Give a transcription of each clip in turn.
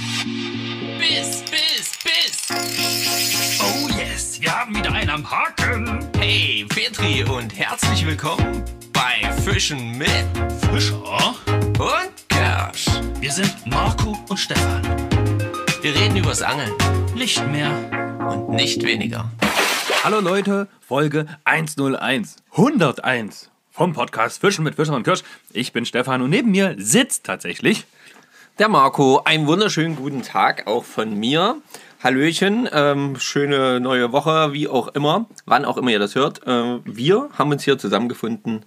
Biss, Biss, Biss. Oh yes, wir haben wieder einen am Haken. Hey, Petri und herzlich willkommen bei Fischen mit Fischer. und Kersch. Wir sind Marco und Stefan. Wir reden übers Angeln Nicht mehr. und nicht weniger. Hallo Leute, Folge 101, 101 vom Podcast Fischen mit Fischer und Kirsch. Ich bin Stefan und neben mir sitzt tatsächlich Der Marco, einen wunderschönen guten Tag auch von mir. Hallöchen, ähm, schöne neue Woche, wie auch immer, wann auch immer ihr das hört. Äh, wir haben uns hier zusammengefunden,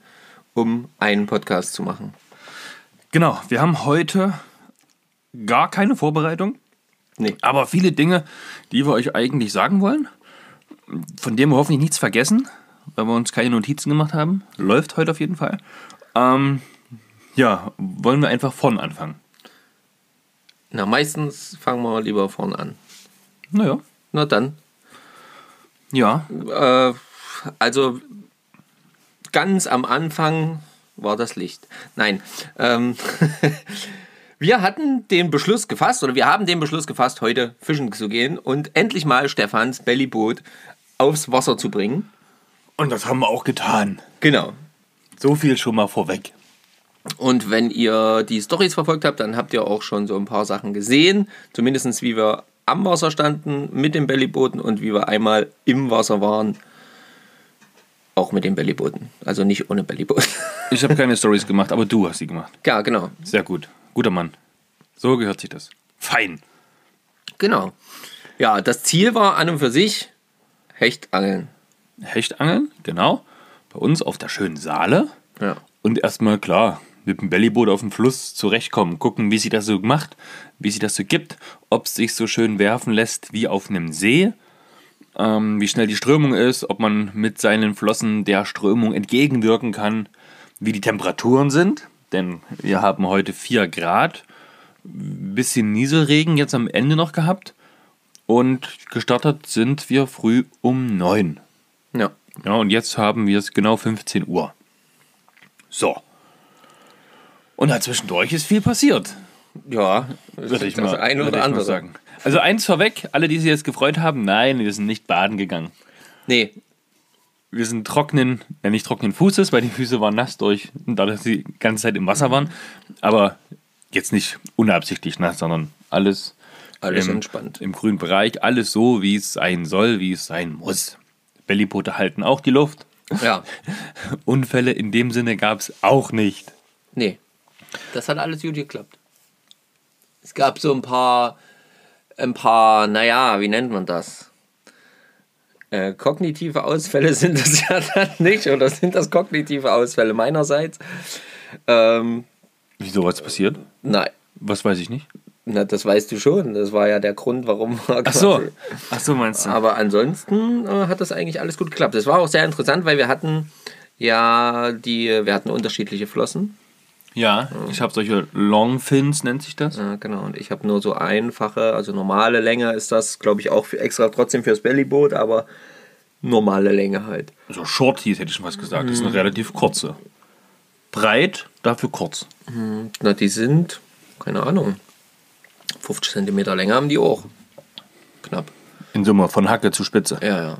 um einen Podcast zu machen. Genau, wir haben heute gar keine Vorbereitung, Nee. aber viele Dinge, die wir euch eigentlich sagen wollen, von denen wir hoffentlich nichts vergessen, weil wir uns keine Notizen gemacht haben. Läuft heute auf jeden Fall. Ähm, ja, wollen wir einfach vorn anfangen. Na, meistens fangen wir lieber vorne an. Naja, Na dann, ja, Äh, also ganz am Anfang war das Licht. Nein. Ähm, wir hatten den Beschluss gefasst, oder wir haben den Beschluss gefasst, heute fischen zu gehen und endlich mal Stefans Bellyboot aufs Wasser zu bringen. und das haben wir auch getan. Genau. So viel schon mal vorweg. Und wenn ihr die Stories verfolgt habt, dann habt ihr auch schon so ein paar Sachen gesehen. Zumindest wie wir am Wasser standen mit den Bellybooten und wie wir einmal im Wasser waren. Auch mit den Bellybooten. Also nicht ohne Bellyboot. Ich habe keine Stories gemacht, aber du hast sie gemacht. ja, genau. Sehr gut. Guter Mann. So gehört sich das. Fein. Genau. Ja, das Ziel war an und für sich Hechtangeln. Hechtangeln, genau. Bei uns auf der schönen Saale. Ja. Und erstmal, klar, mit dem Bellyboot auf dem Fluss zurechtkommen. Gucken, wie sich das so macht, wie sich das so gibt. Ob es sich so schön werfen lässt wie auf einem See. Ähm, wie schnell die Strömung ist. Ob man mit seinen Flossen der Strömung entgegenwirken kann. Wie die Temperaturen sind. Denn wir haben heute 4 Grad. Bisschen Nieselregen jetzt am Ende noch gehabt. Und gestartet sind wir früh um 9. Ja. Ja, und jetzt haben wir es genau 15 Uhr. So. Und dazwischendurch ist viel passiert, Ja, würde ich das mal, würde oder andere. sagen. Also eins vorweg, alle, die sich jetzt gefreut haben, nein, wir sind nicht baden gegangen. Nee, Wir sind trockenen, ja nicht trockenen Fußes, weil die Füße waren nass durch, dadurch, dass sie die ganze Zeit im Wasser waren. Aber jetzt nicht unabsichtlich nass, sondern alles, alles im, entspannt. im grünen Bereich, alles so, wie es sein soll, wie es sein muss. Bellyboote halten auch die Luft. Ja. Unfälle in dem Sinne gab es auch nicht. Nee. Das hat alles gut geklappt. Es gab so ein paar, ein paar, naja, wie nennt man das? Äh, kognitive Ausfälle sind das ja dann nicht, oder sind das kognitive Ausfälle meinerseits? Ähm, Wieso was passiert? nein, Was weiß ich nicht. na, das weißt du schon. Das war ja der Grund, warum wir Ach so. Ach so meinst du? Aber ansonsten äh, hat das eigentlich alles gut geklappt. Das war auch sehr interessant, weil wir hatten ja die, wir hatten unterschiedliche Flossen. Ja, ich habe solche Longfins, nennt sich das. Ja, genau. Und ich habe nur so einfache, also normale Länge ist das, glaube ich, auch für extra trotzdem fürs Bellyboot, aber normale Länge halt. Also Shorties hätte ich schon was gesagt. Das ist eine relativ kurze. Breit, dafür kurz. Na, die sind, keine Ahnung, 50 cm Länge haben die auch. Knapp. In Summe, von Hacke zu Spitze. Ja, ja.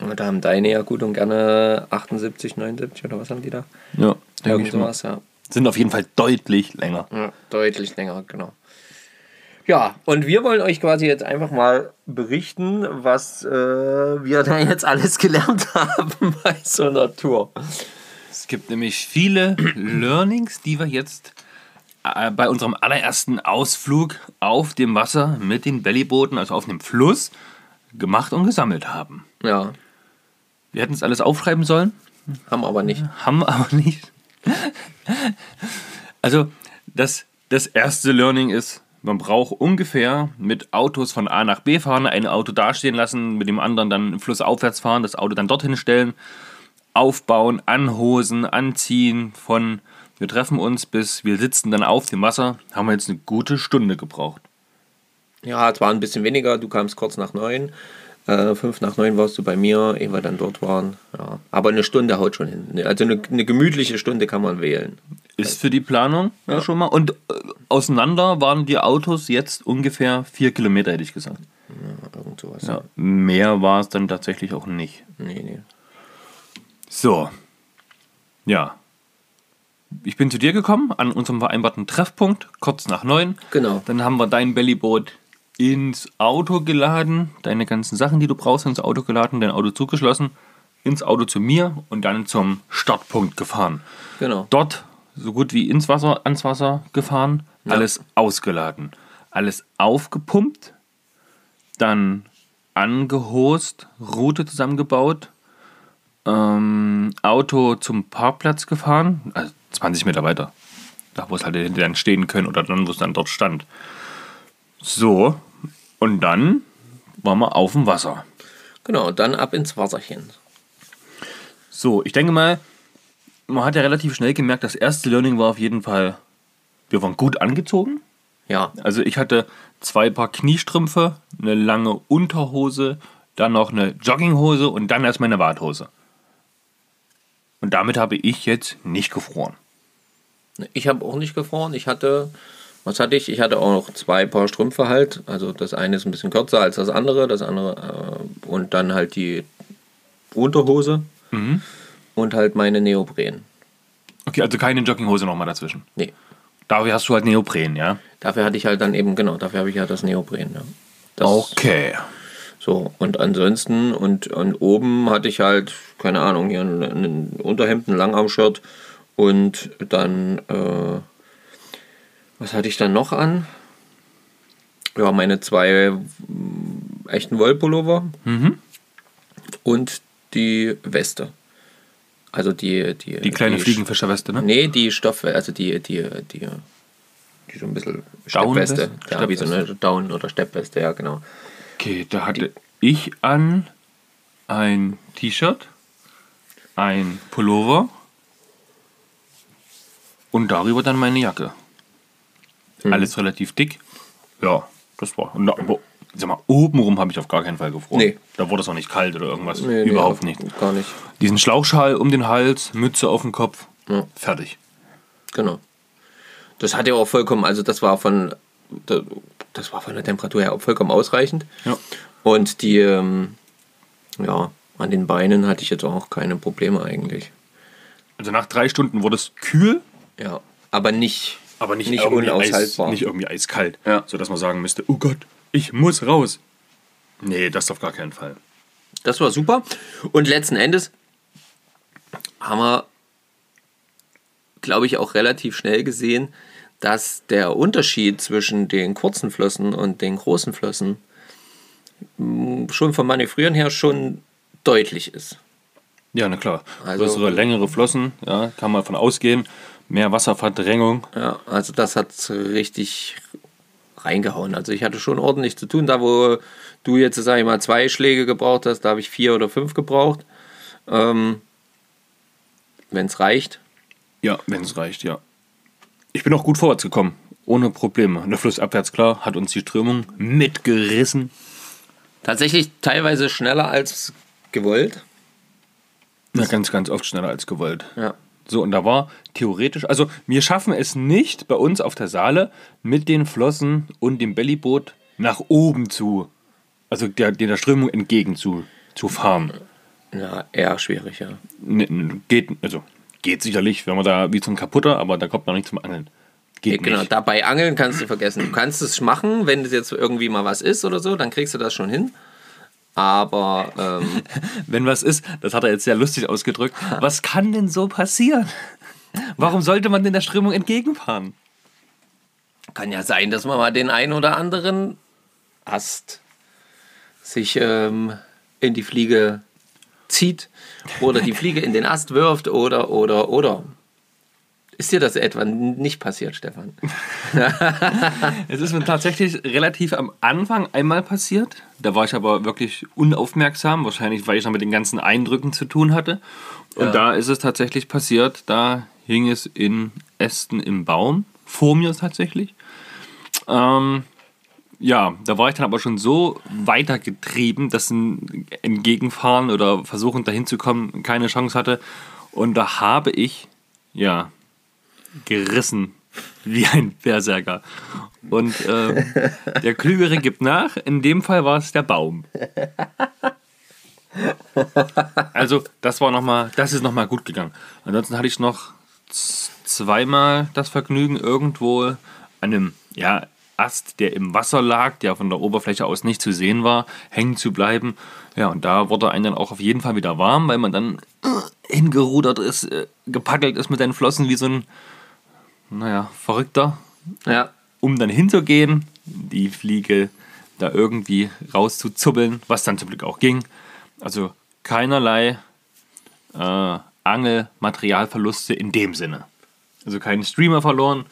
Aber da haben deine ja gut und gerne 78, 79 oder was haben die da? Ja, denke ich mal. ja. Sind auf jeden Fall deutlich länger. Ja, deutlich länger, genau. Ja, und wir wollen euch quasi jetzt einfach mal berichten, was äh, wir da jetzt alles gelernt haben bei so einer Tour. Es gibt nämlich viele Learnings, die wir jetzt äh, bei unserem allerersten Ausflug auf dem Wasser mit den Bellybooten, also auf dem Fluss, gemacht und gesammelt haben. Ja, Wir hätten es alles aufschreiben sollen, haben aber nicht. haben aber nicht. Also, das, das erste Learning ist, man braucht ungefähr mit Autos von A nach B fahren, ein Auto dastehen lassen, mit dem anderen dann flussaufwärts fahren, das Auto dann dorthin stellen, aufbauen, anhosen, anziehen, von wir treffen uns bis wir sitzen dann auf dem Wasser, haben wir jetzt eine gute Stunde gebraucht. Ja, es war ein bisschen weniger. Du kamst kurz nach neun. Äh, fünf nach neun warst du bei mir, ehe wir dann dort waren. Ja. Aber eine Stunde haut schon hin. Also eine, eine gemütliche Stunde kann man wählen. Ist für die Planung ja. schon mal. Und äh, auseinander waren die Autos jetzt ungefähr vier Kilometer, hätte ich gesagt. Ja, irgend sowas. Ja, mehr war es dann tatsächlich auch nicht. Nee, nee. So. Ja. Ich bin zu dir gekommen, an unserem vereinbarten Treffpunkt, kurz nach neun. Genau. Dann haben wir dein Bellyboot ins Auto geladen, deine ganzen Sachen, die du brauchst, ins Auto geladen, dein Auto zugeschlossen, ins Auto zu mir und dann zum Startpunkt gefahren. Genau. Dort so gut wie ins Wasser, ans Wasser gefahren, Ja. alles ausgeladen, alles aufgepumpt, dann angehost, Route zusammengebaut, ähm, Auto zum Parkplatz gefahren, also 20 Meter weiter, da wo es halt hätte dann stehen können oder dann, wo es dann dort stand. So, und dann waren wir auf dem Wasser. Genau, dann ab ins Wasserchen. So, ich denke mal, man hat ja relativ schnell gemerkt, das erste Learning war auf jeden Fall, wir waren gut angezogen. Ja, Also ich hatte zwei Paar Kniestrümpfe, eine lange Unterhose, dann noch eine Jogginghose und dann erst meine Warthose. Und damit habe ich jetzt nicht gefroren. ich habe auch nicht gefroren. Ich hatte, was hatte ich? Ich hatte auch noch zwei Paar Strümpfe halt. Also das eine ist ein bisschen kürzer als das andere. Das andere äh, und dann halt die Unterhose und halt meine Neopren. Okay, also keine Jogginghose nochmal dazwischen. Nee, Dafür hast du halt Neopren, ja? dafür hatte ich halt dann eben, genau, dafür habe ich ja das Neopren. Ja. Das, Okay. So, und ansonsten, und, und oben hatte ich halt, keine Ahnung, hier ein, ein Unterhemd, ein Langarm-Shirt und dann, äh, was hatte ich dann noch an? Ja, meine zwei mm, echten Wollpullover und die Weste. Also die, die, Die kleine Sch- Fliegenfischerweste, ne? Nee, die Stoff, also die, die, die, die so ein bisschen? Steppweste. Ja, wie so eine Down- oder Steppweste, ja, genau. Okay, da hatte ich an ein T-Shirt, ein Pullover und darüber dann meine Jacke. Mhm. Alles relativ dick. Ja, das war. Und aber, sag mal, obenrum habe ich auf gar keinen Fall gefroren. Nee. Da wurde es auch nicht kalt oder irgendwas. Nee, nee, Überhaupt auf- nicht. Gar nicht. Diesen Schlauchschal um den Hals, Mütze auf den Kopf, Ja. fertig. Genau. Das hat ja auch vollkommen, also das war von, das war von der Temperatur her auch vollkommen ausreichend. Ja. Und die, ähm, ja, an den Beinen hatte ich jetzt auch keine Probleme eigentlich. Also nach drei Stunden wurde es kühl, Ja, aber nicht, aber nicht, nicht irgendwie unaushaltbar. Eis, nicht irgendwie eiskalt. Ja. Sodass man sagen müsste, oh Gott, ich muss raus. Nee, das auf gar keinen Fall. Das war super. Und letzten Endes haben wir, glaube ich, auch relativ schnell gesehen, dass der Unterschied zwischen den kurzen Flossen und den großen Flossen mh, schon vom Manövrieren her schon deutlich ist. Ja, na klar. Also- Größere, längere Flossen, ja, kann man von ausgehen. Mehr Wasserverdrängung. Ja, also das hat richtig reingehauen. Also ich hatte schon ordentlich zu tun. Da, wo du jetzt, sag ich mal, zwei Schläge gebraucht hast, da habe ich vier oder fünf gebraucht. Ähm, Wenn es reicht. Ja, wenn es reicht, ja. Ich bin auch gut vorwärts gekommen. Ohne Probleme. Der Fluss abwärts, klar, hat uns die Strömung mitgerissen. Tatsächlich teilweise schneller als gewollt. Na, ganz, ganz oft schneller als gewollt. Ja. So, und da war theoretisch, also wir schaffen es nicht bei uns auf der Saale mit den Flossen und dem Bellyboot nach oben zu, also der, der Strömung entgegen zu, zu fahren. Ja, eher schwierig, ja. N- n- Geht, also geht sicherlich, wenn man da wie zum Kaputter, aber da kommt man nicht zum Angeln. Geht Genau, nicht. dabei angeln kannst du vergessen. Du kannst es machen, wenn es jetzt irgendwie mal was ist oder so, dann kriegst du das schon hin. Aber ähm, Wenn was ist, das hat er jetzt sehr lustig ausgedrückt, was kann denn so passieren? Warum sollte man denn der Strömung entgegenfahren? kann ja sein, dass man mal den einen oder anderen Ast sich ähm, in die Fliege zieht oder die Fliege in den Ast wirft oder, oder, oder. Ist dir das etwa nicht passiert, Stefan? Es ist mir tatsächlich relativ am Anfang einmal passiert. Da war ich aber wirklich unaufmerksam, wahrscheinlich weil ich noch mit den ganzen Eindrücken zu tun hatte. Und Ja. da ist es tatsächlich passiert, da hing es in Ästen im Baum, vor mir tatsächlich. Ähm, ja, da war ich dann aber schon so weitergetrieben, dass ein Entgegenfahren oder Versuchen dahin zu kommen keine Chance hatte. Und da habe ich, ja, gerissen wie ein Berserker. Und ähm, der Klügere gibt nach. In dem Fall war es der Baum. Also, das war noch mal, das ist nochmal gut gegangen. Ansonsten hatte ich noch zweimal das Vergnügen, irgendwo an einem ja, Ast, der im Wasser lag, der von der Oberfläche aus nicht zu sehen war, hängen zu bleiben. Ja, und da wurde einem dann auch auf jeden Fall wieder warm, weil man dann äh, hingerudert ist, äh, gepackelt ist mit den Flossen wie so ein, naja, Verrückter Ja. um dann hinzugehen, die Fliege da irgendwie rauszuzuppeln, was dann zum Glück auch ging. Also keinerlei äh, Angelmaterialverluste in dem Sinne. Also keinen Streamer verloren,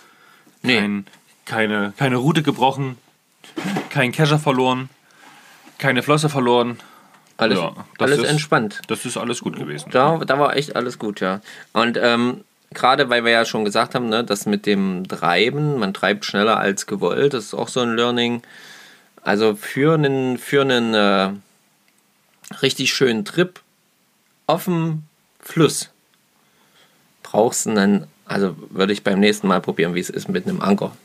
Nee. kein, keine, keine Route gebrochen, kein Kescher verloren, keine Flosse verloren. Alles, Ja, alles ist- entspannt. Das ist alles gut gewesen. Da, da war echt alles gut, ja. Und ähm, gerade weil wir ja schon gesagt haben, ne, das mit dem Treiben, man treibt schneller als gewollt, das ist auch so ein Learning. Also für einen, für einen äh, richtig schönen Trip auf dem Fluss brauchst du dann, also würde ich beim nächsten Mal probieren, wie es ist mit einem Anker.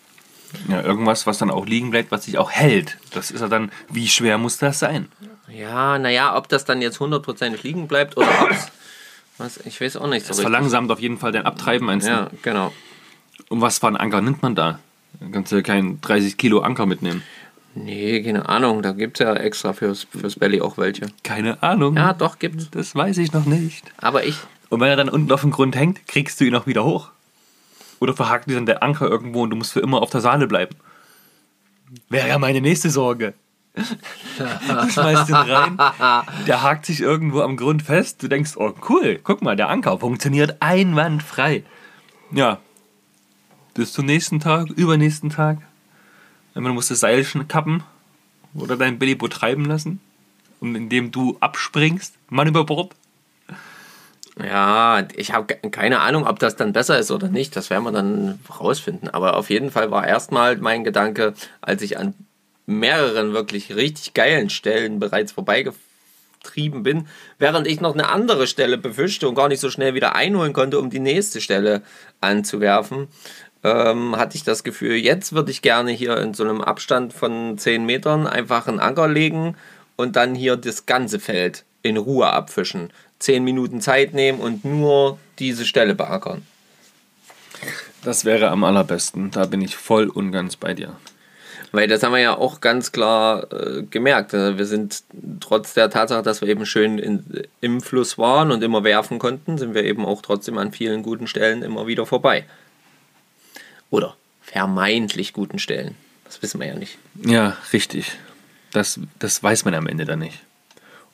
Ja, irgendwas, was dann auch liegen bleibt, was sich auch hält. Das ist ja dann, wie schwer muss das sein? Ja, naja, ob das dann jetzt hundertprozentig liegen bleibt oder ob was, ich weiß auch nicht so Das richtig. verlangsamt auf jeden Fall dein Abtreiben. Meinst du? Ja, genau. Und was für einen Anker nimmt man da? Da kannst du keinen 30 Kilo Anker mitnehmen. Nee, keine Ahnung. Da gibt es ja extra fürs, fürs Belly auch welche. Keine Ahnung. Ja, doch, gibt's. Das weiß ich noch nicht. Aber ich. Und wenn er dann unten auf dem Grund hängt, kriegst du ihn auch wieder hoch. Oder verhakt dir dann der Anker irgendwo und du musst für immer auf der Saale bleiben. Wäre ja meine nächste Sorge. Du schmeißt ihn rein, der hakt sich irgendwo am Grund fest. Du denkst, oh cool, guck mal, der Anker funktioniert einwandfrei. Ja, bis zum nächsten Tag, übernächsten Tag. Dann musst du das Seil kappen oder dein Billyboot treiben lassen. Und indem du abspringst, Mann über Bord. Ja, ich habe keine Ahnung, ob das dann besser ist oder nicht. Das werden wir dann rausfinden. Aber auf jeden Fall war erstmal mein Gedanke, als ich an mehreren wirklich richtig geilen Stellen bereits vorbeigetrieben bin, während ich noch eine andere Stelle befischte und gar nicht so schnell wieder einholen konnte, um die nächste Stelle anzuwerfen, ähm, hatte ich das Gefühl, jetzt würde ich gerne hier in so einem Abstand von 10 Metern einfach einen Anker legen und dann hier das ganze Feld in Ruhe abfischen. 10 Minuten Zeit nehmen und nur diese Stelle beackern. Das wäre am allerbesten. Da bin ich voll und ganz bei dir. Weil das haben wir ja auch ganz klar äh, gemerkt. Also wir sind trotz der Tatsache, dass wir eben schön in, im Fluss waren und immer werfen konnten, sind wir eben auch trotzdem an vielen guten Stellen immer wieder vorbei. Oder vermeintlich guten Stellen. Das wissen wir ja nicht. Ja, richtig. Das, das weiß man am Ende dann nicht.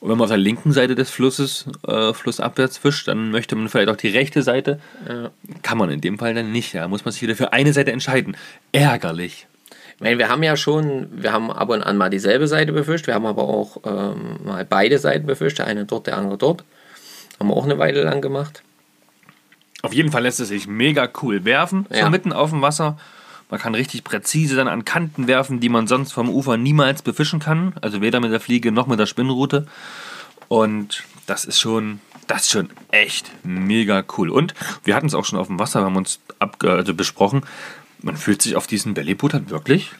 Und wenn man auf der linken Seite des Flusses äh, flussabwärts fischt, dann möchte man vielleicht auch die rechte Seite. Kann man in dem Fall dann nicht. Da muss man sich wieder für eine Seite entscheiden. Ärgerlich. Ich meine, wir haben ja schon, wir haben ab und an mal dieselbe Seite befischt, wir haben aber auch ähm, mal beide Seiten befischt, der eine dort, der andere dort. Haben wir auch eine Weile lang gemacht. Auf jeden Fall lässt es sich mega cool werfen, so Ja. mitten auf dem Wasser. Man kann richtig präzise dann an Kanten werfen, die man sonst vom Ufer niemals befischen kann. Also weder mit der Fliege noch mit der Spinnrute. Und das ist schon, das ist schon echt mega cool. Und wir hatten es auch schon auf dem Wasser, haben uns abge also besprochen. Man fühlt sich auf diesen Bellyboot halt wirklich,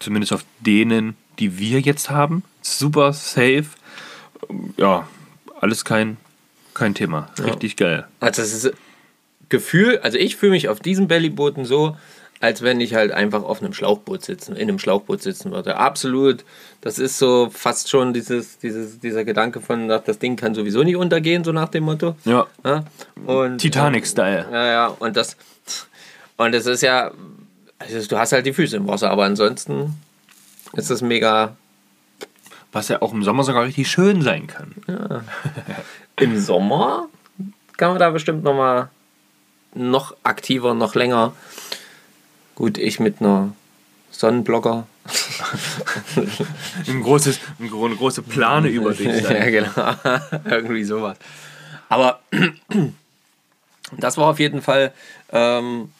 zumindest auf denen, die wir jetzt haben, super safe. Ja, alles kein, kein Thema. Richtig geil. Also das ist Gefühl, also ich fühle mich auf diesen Bellybooten so, als wenn ich halt einfach auf einem Schlauchboot sitzen, in einem Schlauchboot sitzen würde. Absolut. Das ist so fast schon dieses, dieses, dieser Gedanke von, ach, das Ding kann sowieso nicht untergehen, so nach dem Motto. Ja, Ja? Titanic-Style. Ja, ja, und das, und das ist ja, also du hast halt die Füße im Wasser, aber ansonsten ist das mega Was ja auch im Sommer sogar richtig schön sein kann. im Sommer kann man da bestimmt noch mal noch aktiver, noch länger. Gut, ich mit einer Sonnenblocker. Ein großes, ein eine große Plane über dich. ja, genau. Irgendwie sowas. Aber das war auf jeden Fall, ähm,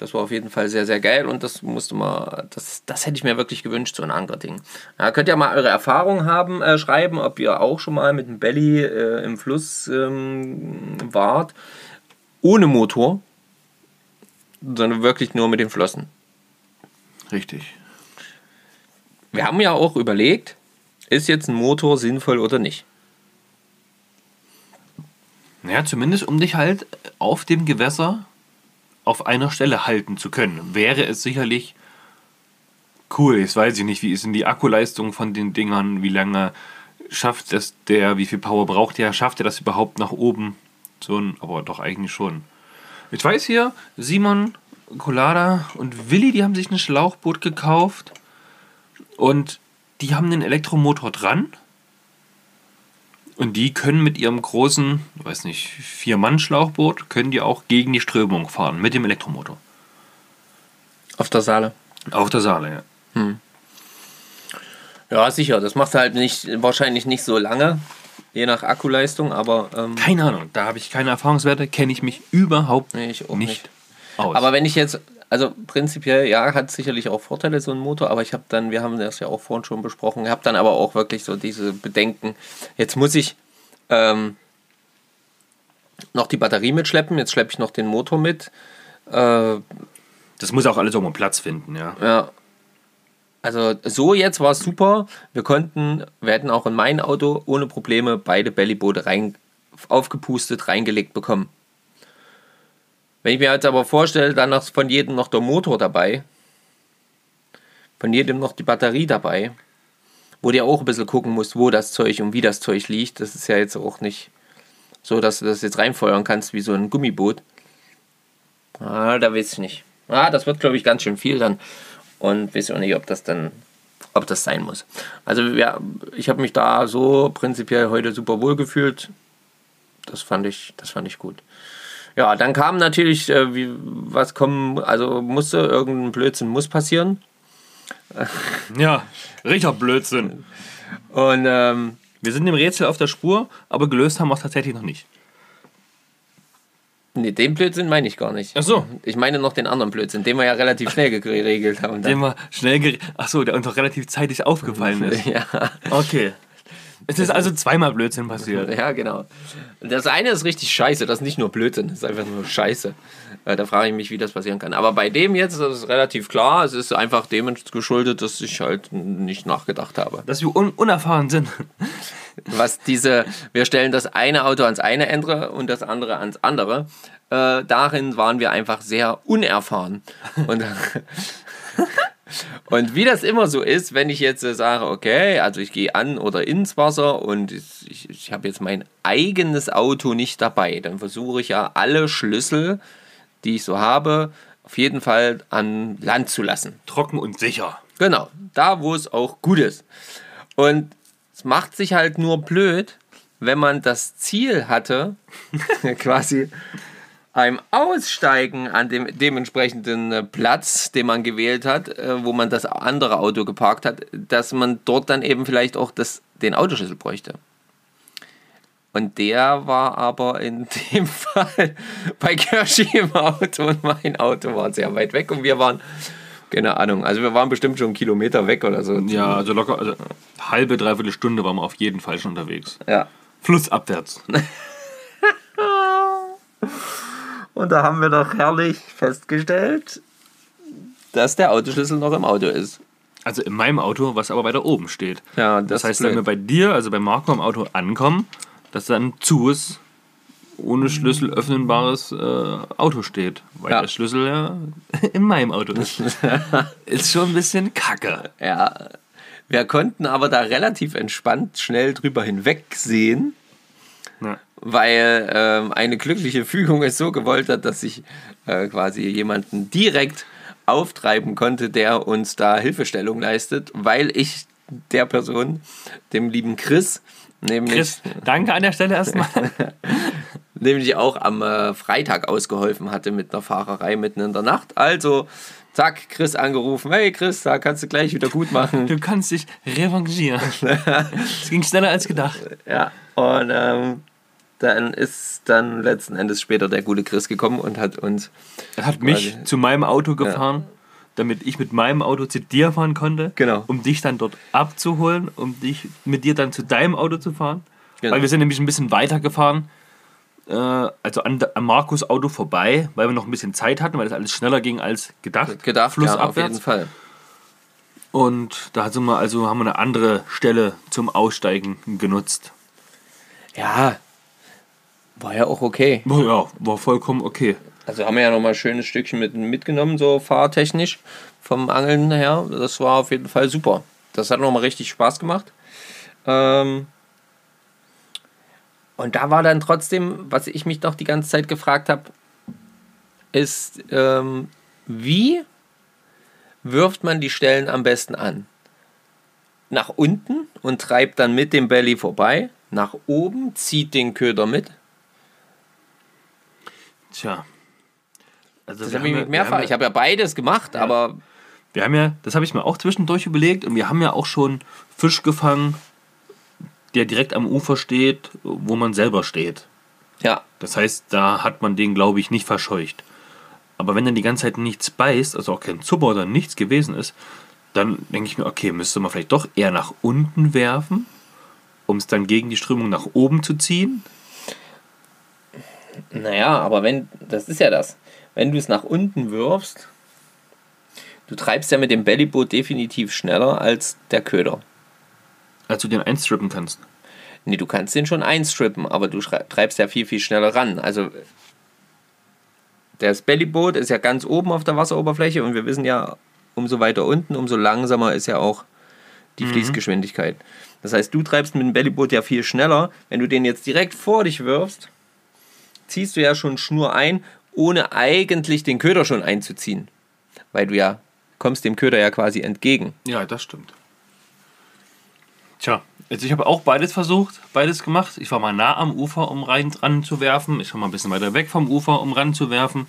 das war auf jeden Fall sehr, sehr geil und das musste mal, das, das hätte ich mir wirklich gewünscht, so ein Anker-Ding. Ja, könnt ihr mal eure Erfahrungen haben, äh, schreiben, ob ihr auch schon mal mit dem Belly äh, im Fluss ähm, wart, ohne Motor. sondern wirklich nur mit den Flossen. Richtig. Wir haben ja auch überlegt, ist jetzt ein Motor sinnvoll oder nicht. Naja, zumindest um dich halt auf dem Gewässer auf einer Stelle halten zu können. Wäre es sicherlich cool. Jetzt weiß ich nicht, wie ist denn die Akkuleistung von den Dingern, wie lange schafft es der, wie viel Power braucht der, schafft er das überhaupt nach oben? So ein, aber doch eigentlich schon. Ich weiß hier, Simon, Colada und Willi, die haben sich ein Schlauchboot gekauft und die haben einen Elektromotor dran. Und die können mit ihrem großen, ich weiß nicht, Vier-Mann-Schlauchboot, können die auch gegen die Strömung fahren mit dem Elektromotor. Auf der Saale. Auf der Saale, ja. Ja, sicher. Das macht halt nicht, wahrscheinlich nicht so lange, je nach Akkuleistung, aber ähm, Keine Ahnung, da habe ich keine Erfahrungswerte, kenne ich mich überhaupt Nee, ich nicht, nicht. aus. Aber wenn ich jetzt, also prinzipiell, ja, hat sicherlich auch Vorteile, so ein Motor, aber ich habe dann, wir haben das ja auch vorhin schon besprochen, habe dann aber auch wirklich so diese Bedenken, jetzt muss ich ähm, noch die Batterie mitschleppen, jetzt schleppe ich noch den Motor mit. Äh, das muss auch alles irgendwo Platz finden, ja. ja. Also so jetzt war es super. Wir konnten, wir hätten auch in mein Auto ohne Probleme beide Bellyboote rein, aufgepustet, reingelegt bekommen. Wenn ich mir jetzt aber vorstelle, dann noch von jedem noch der Motor dabei, von jedem noch die Batterie dabei, wo du ja auch ein bisschen gucken musst, wo das Zeug und wie das Zeug liegt. Das ist ja jetzt auch nicht so, dass du das jetzt reinfeuern kannst wie so ein Gummiboot. Ah, da weiß ich nicht. Ah, das wird, glaube ich, ganz schön viel dann. Und weiß auch nicht, ob das dann, ob das sein muss. Also ja, ich habe mich da so prinzipiell heute super wohl gefühlt. Das fand ich, das fand ich gut. Ja, dann kam natürlich, äh, wie, was kommen, also musste, irgendein Blödsinn muss passieren. Ja, richtiger Blödsinn. Und ähm, Wir sind dem Rätsel auf der Spur, aber gelöst haben wir es tatsächlich noch nicht. nee, den Blödsinn meine ich gar nicht. Ach so. Ich meine noch den anderen Blödsinn, den wir ja relativ schnell geregelt haben. Den wir schnell gere Ach so, der uns auch relativ zeitig aufgefallen ist. ja. Okay. Es ist also zweimal Blödsinn passiert. Ja, genau. Das eine ist richtig scheiße, das ist nicht nur Blödsinn, das ist einfach nur scheiße. Äh, Da frage ich mich, wie das passieren kann. Aber bei dem jetzt ist es relativ klar, es ist einfach dem geschuldet, dass ich halt nicht nachgedacht habe. Dass wir un unerfahren sind. Was diese, wir stellen das eine Auto ans eine Ende und das andere ans andere. Äh, darin waren wir einfach sehr unerfahren. Und, und wie das immer so ist, wenn ich jetzt äh, sage, okay, also ich gehe an oder ins Wasser und ich, ich, ich habe jetzt mein eigenes Auto nicht dabei, dann versuche ich ja alle Schlüssel, die ich so habe, auf jeden Fall an Land zu lassen. Trocken und sicher. Genau, da wo es auch gut ist. Und es macht sich halt nur blöd, wenn man das Ziel hatte, quasi beim Aussteigen an dem dementsprechenden äh, Platz, den man gewählt hat, äh, wo man das andere Auto geparkt hat, dass man dort dann eben vielleicht auch das, den Autoschlüssel bräuchte. Und der war aber in dem Fall bei Kirschi im Auto und mein Auto war sehr weit weg und wir waren, keine Ahnung, also wir waren bestimmt schon einen Kilometer weg oder so. Ja, also locker, also halbe, dreiviertel Stunde waren wir auf jeden Fall schon unterwegs. Ja. Flussabwärts. Und da haben wir doch herrlich festgestellt, dass der Autoschlüssel noch im Auto ist. Also in meinem Auto, was aber weiter oben steht. Ja, Das, das, heißt, wenn wir bei dir, also bei Marco im Auto ankommen, dass dann zu ist, ohne Schlüssel öffnenbares äh, Auto steht. Weil Ja. der Schlüssel ja in meinem Auto ist. ist schon ein bisschen kacke. Ja, wir konnten aber da relativ entspannt schnell drüber hinwegsehen, Ja. Weil ähm, eine glückliche Fügung es so gewollt hat, dass ich äh, quasi jemanden direkt auftreiben konnte, der uns da Hilfestellung leistet, weil ich der Person, dem lieben Chris, nämlich, Chris, danke an der Stelle erstmal. nämlich auch am äh, Freitag ausgeholfen hatte mit einer Fahrerei mitten in der Nacht. Also, zack, Chris angerufen, hey Chris, da kannst du gleich wieder gut machen. Du kannst dich revanchieren. Es ging schneller als gedacht. Ja, und ähm, dann ist dann letzten Endes später der gute Chris gekommen und hat uns, Er hat mich zu meinem Auto gefahren, damit ich mit meinem Auto zu dir fahren konnte. Genau. Um dich dann dort abzuholen, um dich mit dir dann zu deinem Auto zu fahren. Genau. Weil wir sind nämlich ein bisschen weiter gefahren. äh, also an, an Markus Auto vorbei, weil wir noch ein bisschen Zeit hatten, weil das alles schneller ging als gedacht. Gedacht, ja, auf Flussabwärts. jeden Fall. Und da sind wir also haben wir eine andere Stelle zum Aussteigen genutzt. Ja, war ja auch okay. Oh ja, war vollkommen okay. Also haben wir ja nochmal ein schönes Stückchen mit, mitgenommen, so fahrtechnisch vom Angeln her. Das war auf jeden Fall super. Das hat nochmal richtig Spaß gemacht. Ähm und da war dann trotzdem, was ich mich noch die ganze Zeit gefragt habe, ist, ähm, wie wirft man die Stellen am besten an? Nach unten und treibt dann mit dem Belly vorbei. Nach oben zieht den Köder mit. Tja. Also Das habe ich ja- mehrfach. Ich habe ja beides gemacht, aber Wir haben ja, das habe ich mir auch zwischendurch überlegt und wir haben ja auch schon Fisch gefangen, der direkt am Ufer steht, wo man selber steht. ja, Das heißt, da hat man den, glaube ich, nicht verscheucht. Aber wenn dann die ganze Zeit nichts beißt, also auch kein Zuber oder nichts gewesen ist, dann denke ich mir, okay, müsste man vielleicht doch eher nach unten werfen, um es dann gegen die Strömung nach oben zu ziehen. Naja, aber wenn, das ist ja das. Wenn du es nach unten wirfst, du treibst ja mit dem Bellyboot definitiv schneller als der Köder. Als du den einstrippen kannst. Nee, du kannst den schon einstrippen, aber du treibst ja viel, viel schneller ran. Also das Bellyboot ist ja ganz oben auf der Wasseroberfläche und wir wissen ja, umso weiter unten, umso langsamer ist ja auch die Fließgeschwindigkeit. Das heißt, du treibst mit dem Bellyboot ja viel schneller. Wenn du den jetzt direkt vor dich wirfst, ziehst du ja schon Schnur ein, ohne eigentlich den Köder schon einzuziehen. Weil du ja kommst dem Köder ja quasi entgegen. Ja, das stimmt. Tja, also ich habe auch beides versucht, beides gemacht. Ich war mal nah am Ufer, um rein ran zu werfen. Ich war mal ein bisschen weiter weg vom Ufer, um ran zu werfen.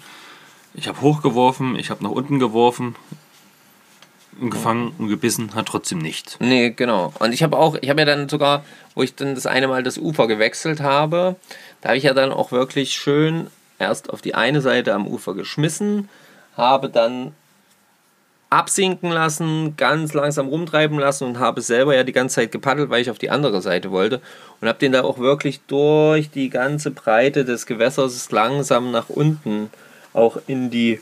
Ich habe hochgeworfen, ich habe nach unten geworfen, und gefangen und gebissen, hat trotzdem nichts. Nee, genau. Und ich habe auch, ich habe ja dann sogar, wo ich dann das eine Mal das Ufer gewechselt habe, da habe ich ja dann auch wirklich schön erst auf die eine Seite am Ufer geschmissen, habe dann absinken lassen, ganz langsam rumtreiben lassen und habe selber ja die ganze Zeit gepaddelt, weil ich auf die andere Seite wollte und habe den da auch wirklich durch die ganze Breite des Gewässers langsam nach unten auch in die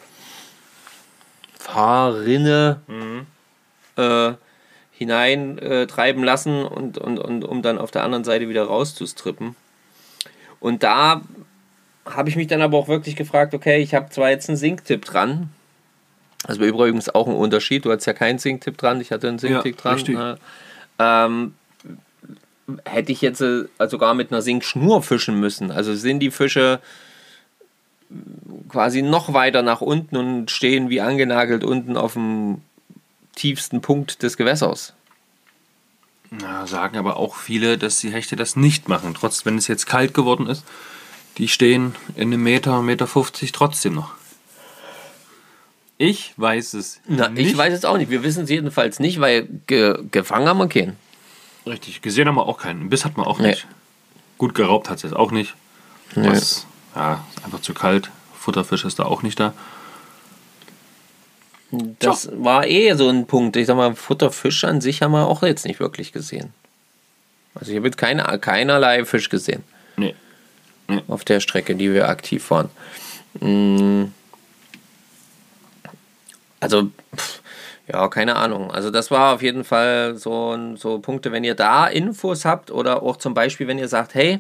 Fahrrinne äh, hinein äh, treiben lassen und, und, und um dann auf der anderen Seite wieder rauszustrippen. Und da habe ich mich dann aber auch wirklich gefragt, okay, ich habe zwar jetzt einen Sinktipp dran, das war übrigens auch ein Unterschied, du hattest ja keinen Sinktipp dran, ich hatte einen Sinktipp Ja, dran. ne? Ähm, hätte ich jetzt äh, sogar mit einer Sinkschnur fischen müssen. Also sind die Fische quasi noch weiter nach unten und stehen wie angenagelt unten auf dem tiefsten Punkt des Gewässers. Na, sagen aber auch viele, dass die Hechte das nicht machen. Trotz, wenn es jetzt kalt geworden ist, die stehen in einem Meter, Meter 50 trotzdem noch. Ich weiß es Na, nicht. ich weiß es auch nicht. Wir wissen es jedenfalls nicht, weil ge gefangen haben wir keinen. Richtig, gesehen haben wir auch keinen. Einen Biss hat man auch Nee. nicht. Gut geraubt hat es jetzt auch nicht. Nee. Was, ja, ist einfach zu kalt. Futterfisch ist da auch nicht da. Das war eh so ein Punkt. Ich sag mal, Futterfisch an sich haben wir auch jetzt nicht wirklich gesehen. Also ich habe jetzt keine, keinerlei Fisch gesehen Nee. auf der Strecke, die wir aktiv waren. Mm. Also, pff, ja, keine Ahnung. Also das war auf jeden Fall so, so Punkte, wenn ihr da Infos habt oder auch zum Beispiel, wenn ihr sagt, hey,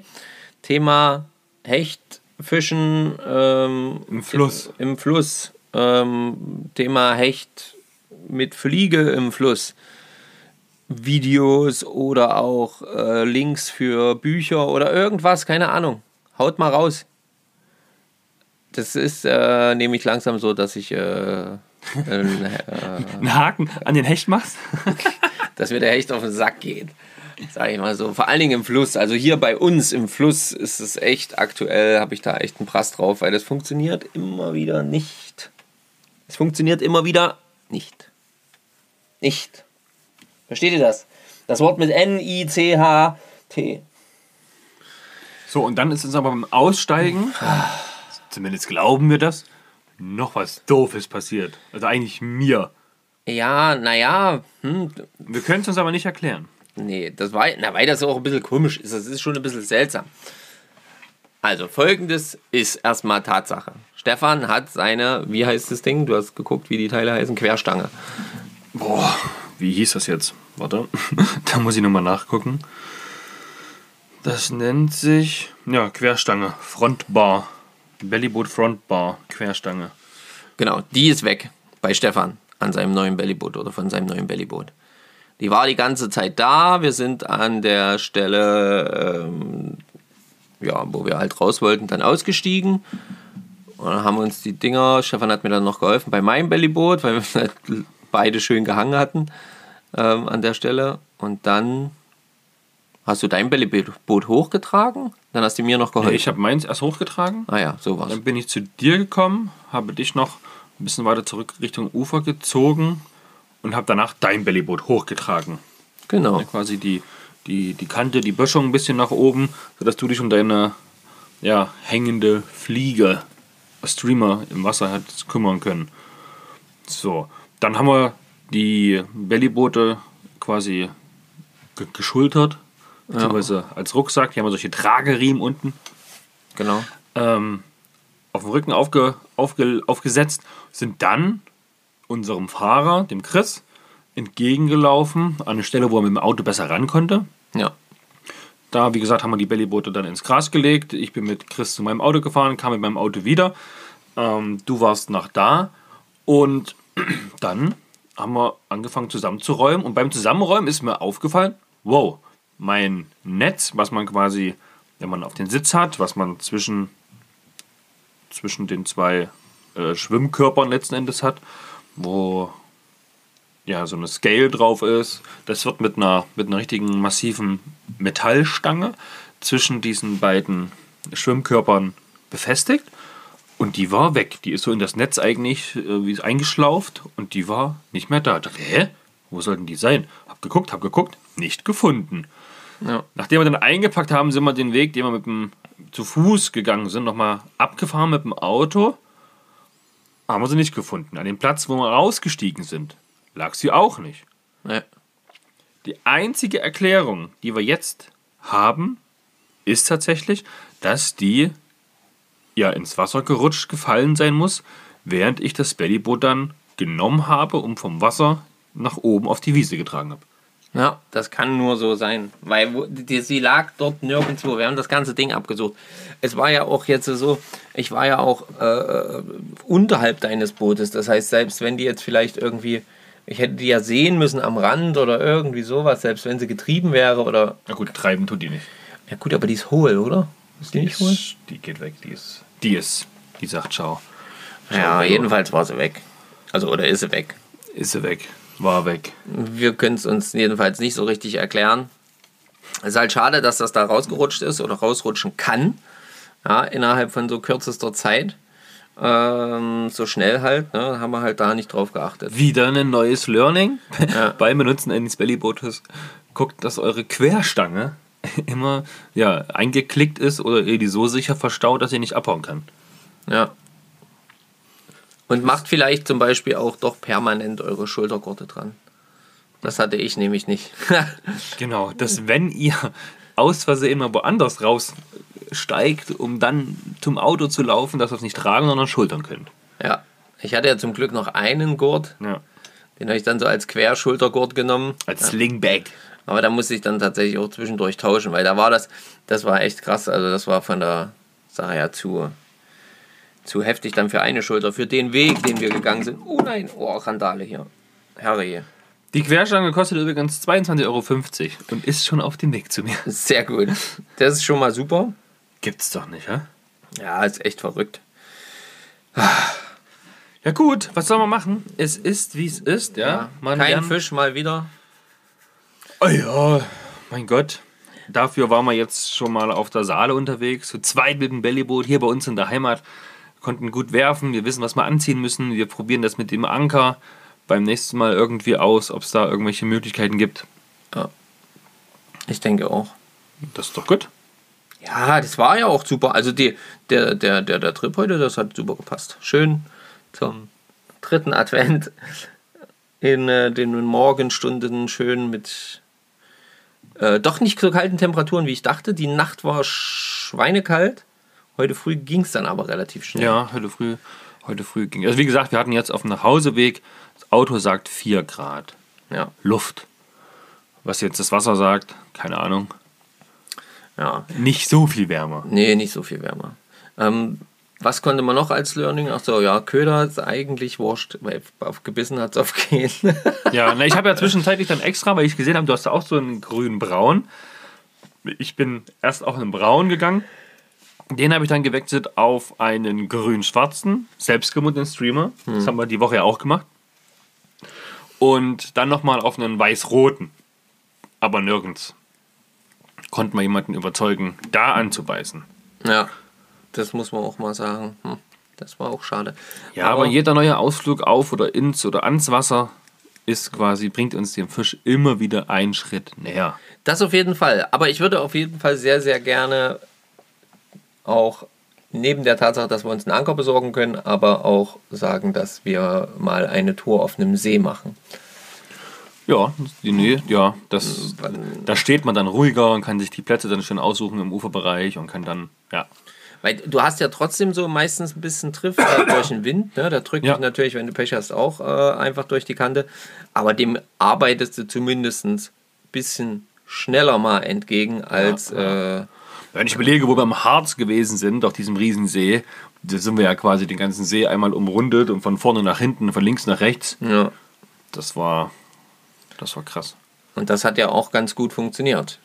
Thema Hechtfischen ähm, Im Fluss. Im Fluss. Ähm, Thema Hecht mit Fliege im Fluss. Videos oder auch äh, Links für Bücher oder irgendwas, keine Ahnung. Haut mal raus. Das ist äh, nämlich langsam so, dass ich, äh, äh, Einen Haken an den Hecht machst? dass mir der Hecht auf den Sack geht. Sag ich mal so. Vor allen Dingen im Fluss. Also hier bei uns im Fluss ist es echt aktuell, habe ich da echt einen Prass drauf, weil das funktioniert immer wieder nicht. Es funktioniert immer wieder nicht. Nicht. Versteht ihr das? Das Wort mit N-I-C-H-T. So, und dann ist uns aber beim Aussteigen, zumindest glauben wir das, noch was Doofes passiert. Also eigentlich mir. Ja, naja, hm, Wir können es uns aber nicht erklären. nee, das war, na, weil das auch ein bisschen komisch ist. Das ist schon ein bisschen seltsam. Also folgendes ist erstmal Tatsache. Stefan hat seine, wie heißt das Ding? Du hast geguckt, wie die Teile heißen, Querstange. Boah, wie hieß das jetzt? Warte, da muss ich nochmal nachgucken. Das nennt sich, ja, Querstange, Frontbar. Bellyboot Frontbar, Querstange. Genau, die ist weg bei Stefan an seinem neuen Bellyboot oder von seinem neuen Bellyboot. Die war die ganze Zeit da. Wir sind an der Stelle, ähm, ja, wo wir halt raus wollten, dann ausgestiegen. Und dann haben wir uns die Dinger, Stefan hat mir dann noch geholfen bei meinem Bellyboot, weil wir halt beide schön gehangen hatten ähm, an der Stelle. Und dann hast du dein Bellyboot hochgetragen, dann hast du mir noch geholfen. ich habe meins erst hochgetragen, ah ja, so war's. dann bin ich zu dir gekommen, habe dich noch ein bisschen weiter zurück Richtung Ufer gezogen und habe danach dein Bellyboot hochgetragen. Genau. Ja, quasi die, die, die Kante, die Böschung ein bisschen nach oben, sodass du dich um deine ja, hängende Fliege, Streamer im Wasser hat kümmern können. So, dann haben wir die Bellyboote quasi ge geschultert, beziehungsweise als Rucksack. Hier haben wir solche Trageriemen unten Genau. ähm, auf dem Rücken aufge, aufge, aufgesetzt, sind dann unserem Fahrer, dem Chris, entgegengelaufen, an eine Stelle, wo er mit dem Auto besser ran konnte. Ja. Da, wie gesagt, haben wir die Bellyboote dann ins Gras gelegt. Ich bin mit Chris zu meinem Auto gefahren, kam mit meinem Auto wieder. Ähm, du warst nach da. Und dann haben wir angefangen zusammenzuräumen. Und beim Zusammenräumen ist mir aufgefallen, wow, mein Netz, was man quasi, wenn man auf den Sitz hat, was man zwischen, zwischen den zwei äh, Schwimmkörpern letzten Endes hat, wo ja, so eine Scale drauf ist. Das wird mit einer, mit einer richtigen massiven Metallstange zwischen diesen beiden Schwimmkörpern befestigt. Und die war weg. Die ist so in das Netz eigentlich äh, wie eingeschlauft und die war nicht mehr da. Ich dachte, hä? Wo sollten die sein? Hab geguckt, hab geguckt, nicht gefunden. Ja. Nachdem wir dann eingepackt haben, sind wir den Weg, den wir mit dem zu Fuß gegangen sind, nochmal abgefahren mit dem Auto. Haben wir sie nicht gefunden. An dem Platz, wo wir rausgestiegen sind, lag sie auch nicht. Ja. Die einzige Erklärung, die wir jetzt haben, ist tatsächlich, dass die ja ins Wasser gerutscht gefallen sein muss, während ich das Bellyboot dann genommen habe und vom Wasser nach oben auf die Wiese getragen habe. Ja, das kann nur so sein. Weil die, sie lag dort nirgendwo. Wir haben das ganze Ding abgesucht. Es war ja auch jetzt so, ich war ja auch äh, unterhalb deines Bootes. Das heißt, selbst wenn die jetzt vielleicht irgendwie, ich hätte die ja sehen müssen am Rand oder irgendwie sowas, selbst wenn sie getrieben wäre oder. Na gut, treiben tut die nicht. Ja, gut, aber die ist hohl, oder? Ist die nicht hohl? Die geht weg, die ist. Die ist. Die sagt ciao. Ja, jedenfalls war sie weg. Also, oder ist sie weg. Ist sie weg. War weg. Wir können es uns jedenfalls nicht so richtig erklären. Es ist halt schade, dass das da rausgerutscht ist oder rausrutschen kann. Ja, innerhalb von so kürzester Zeit. Ähm, so schnell halt. Ne, haben wir halt da nicht drauf geachtet. Wieder ein neues Learning beim Benutzen eines Bellybootes. Guckt, dass eure Querstange immer ja, eingeklickt ist oder ihr die so sicher verstaut, dass ihr nicht abhauen kann. Ja. Und macht vielleicht zum Beispiel auch doch permanent eure Schultergurte dran. Das hatte ich nämlich nicht. Genau, dass wenn ihr aus Versehen mal woanders raussteigt, um dann zum Auto zu laufen, dass ihr es nicht tragen, sondern schultern könnt. ja. Ich hatte ja zum Glück noch einen Gurt. Ja. Den habe ich dann so als Querschultergurt genommen. Als Slingbag. Aber da musste ich dann tatsächlich auch zwischendurch tauschen, weil da war das, das war echt krass. Also das war von der Sache her zu, zu heftig dann für eine Schulter, für den Weg, den wir gegangen sind. Oh nein, oh, Randale hier. Herrje. Die Querstange kostet übrigens 22,50 Euro und ist schon auf dem Weg zu mir. Sehr gut. Das ist schon mal super. Gibt's doch nicht, hä? Ja, ist echt verrückt. Ja gut, was soll man machen? Es ist, wie es ist, ja. Man Kein lernt- Fisch mal wieder. Oh ja, mein Gott. Dafür waren wir jetzt schon mal auf der Saale unterwegs, zu zweit mit dem Bellyboot hier bei uns in der Heimat. Konnten gut werfen, wir wissen, was wir anziehen müssen. Wir probieren das mit dem Anker beim nächsten Mal irgendwie aus, ob es da irgendwelche Möglichkeiten gibt. Ich denke auch. Das ist doch gut. Ja, das war ja auch super. Also die, der, der, der, der Trip heute, das hat super gepasst. Schön zum dritten Advent in äh, den Morgenstunden schön mit äh, doch nicht so kalten Temperaturen, wie ich dachte. Die Nacht war schweinekalt. Heute früh ging es dann aber relativ schnell. Ja, heute früh, heute früh ging. Also wie gesagt, wir hatten jetzt auf dem Nachhauseweg, das Auto sagt 4 Grad. Ja, Luft. Was jetzt das Wasser sagt, keine Ahnung. Ja. Nicht so viel wärmer. Nee, nicht so viel wärmer. Ähm, was konnte man noch als Learning? Ach so, ja, Köder ist eigentlich wurscht, weil auf gebissen hat es auf gehen. Ja, na, ich habe ja zwischenzeitlich dann extra, weil ich gesehen habe, du hast da auch so einen grün-braun. Ich bin erst auf einen braun gegangen. Den habe ich dann gewechselt auf einen grün-schwarzen, selbstgemundenen Streamer. Das haben wir die Woche ja auch gemacht. Und dann nochmal auf einen weiß-roten. Aber nirgends konnte man jemanden überzeugen, da anzubeißen. ja, das muss man auch mal sagen. Hm, das war auch schade. Ja, aber, jeder neue Ausflug auf oder ins oder ans Wasser ist quasi, bringt uns den Fisch immer wieder einen Schritt näher. Das auf jeden Fall. Aber ich würde auf jeden Fall sehr, sehr gerne auch neben der Tatsache, dass wir uns einen Anker besorgen können, aber auch sagen, dass wir mal eine Tour auf einem See machen. Ja, die Nähe, ja, das, da steht man dann ruhiger und kann sich die Plätze dann schön aussuchen im Uferbereich und kann dann, ja. Weil du hast ja trotzdem so meistens ein bisschen Triff äh, durch den Wind. Ne? Da drückt Ja. dich natürlich, wenn du Pech hast, auch äh, einfach durch die Kante. Aber dem arbeitest du zumindest ein bisschen schneller mal entgegen als. Äh, Wenn ich überlege, wo wir im Harz gewesen sind, auf diesem Riesensee, da sind wir ja quasi den ganzen See einmal umrundet und von vorne nach hinten, von links nach rechts. ja. Das war, das war krass. Und das hat ja auch ganz gut funktioniert.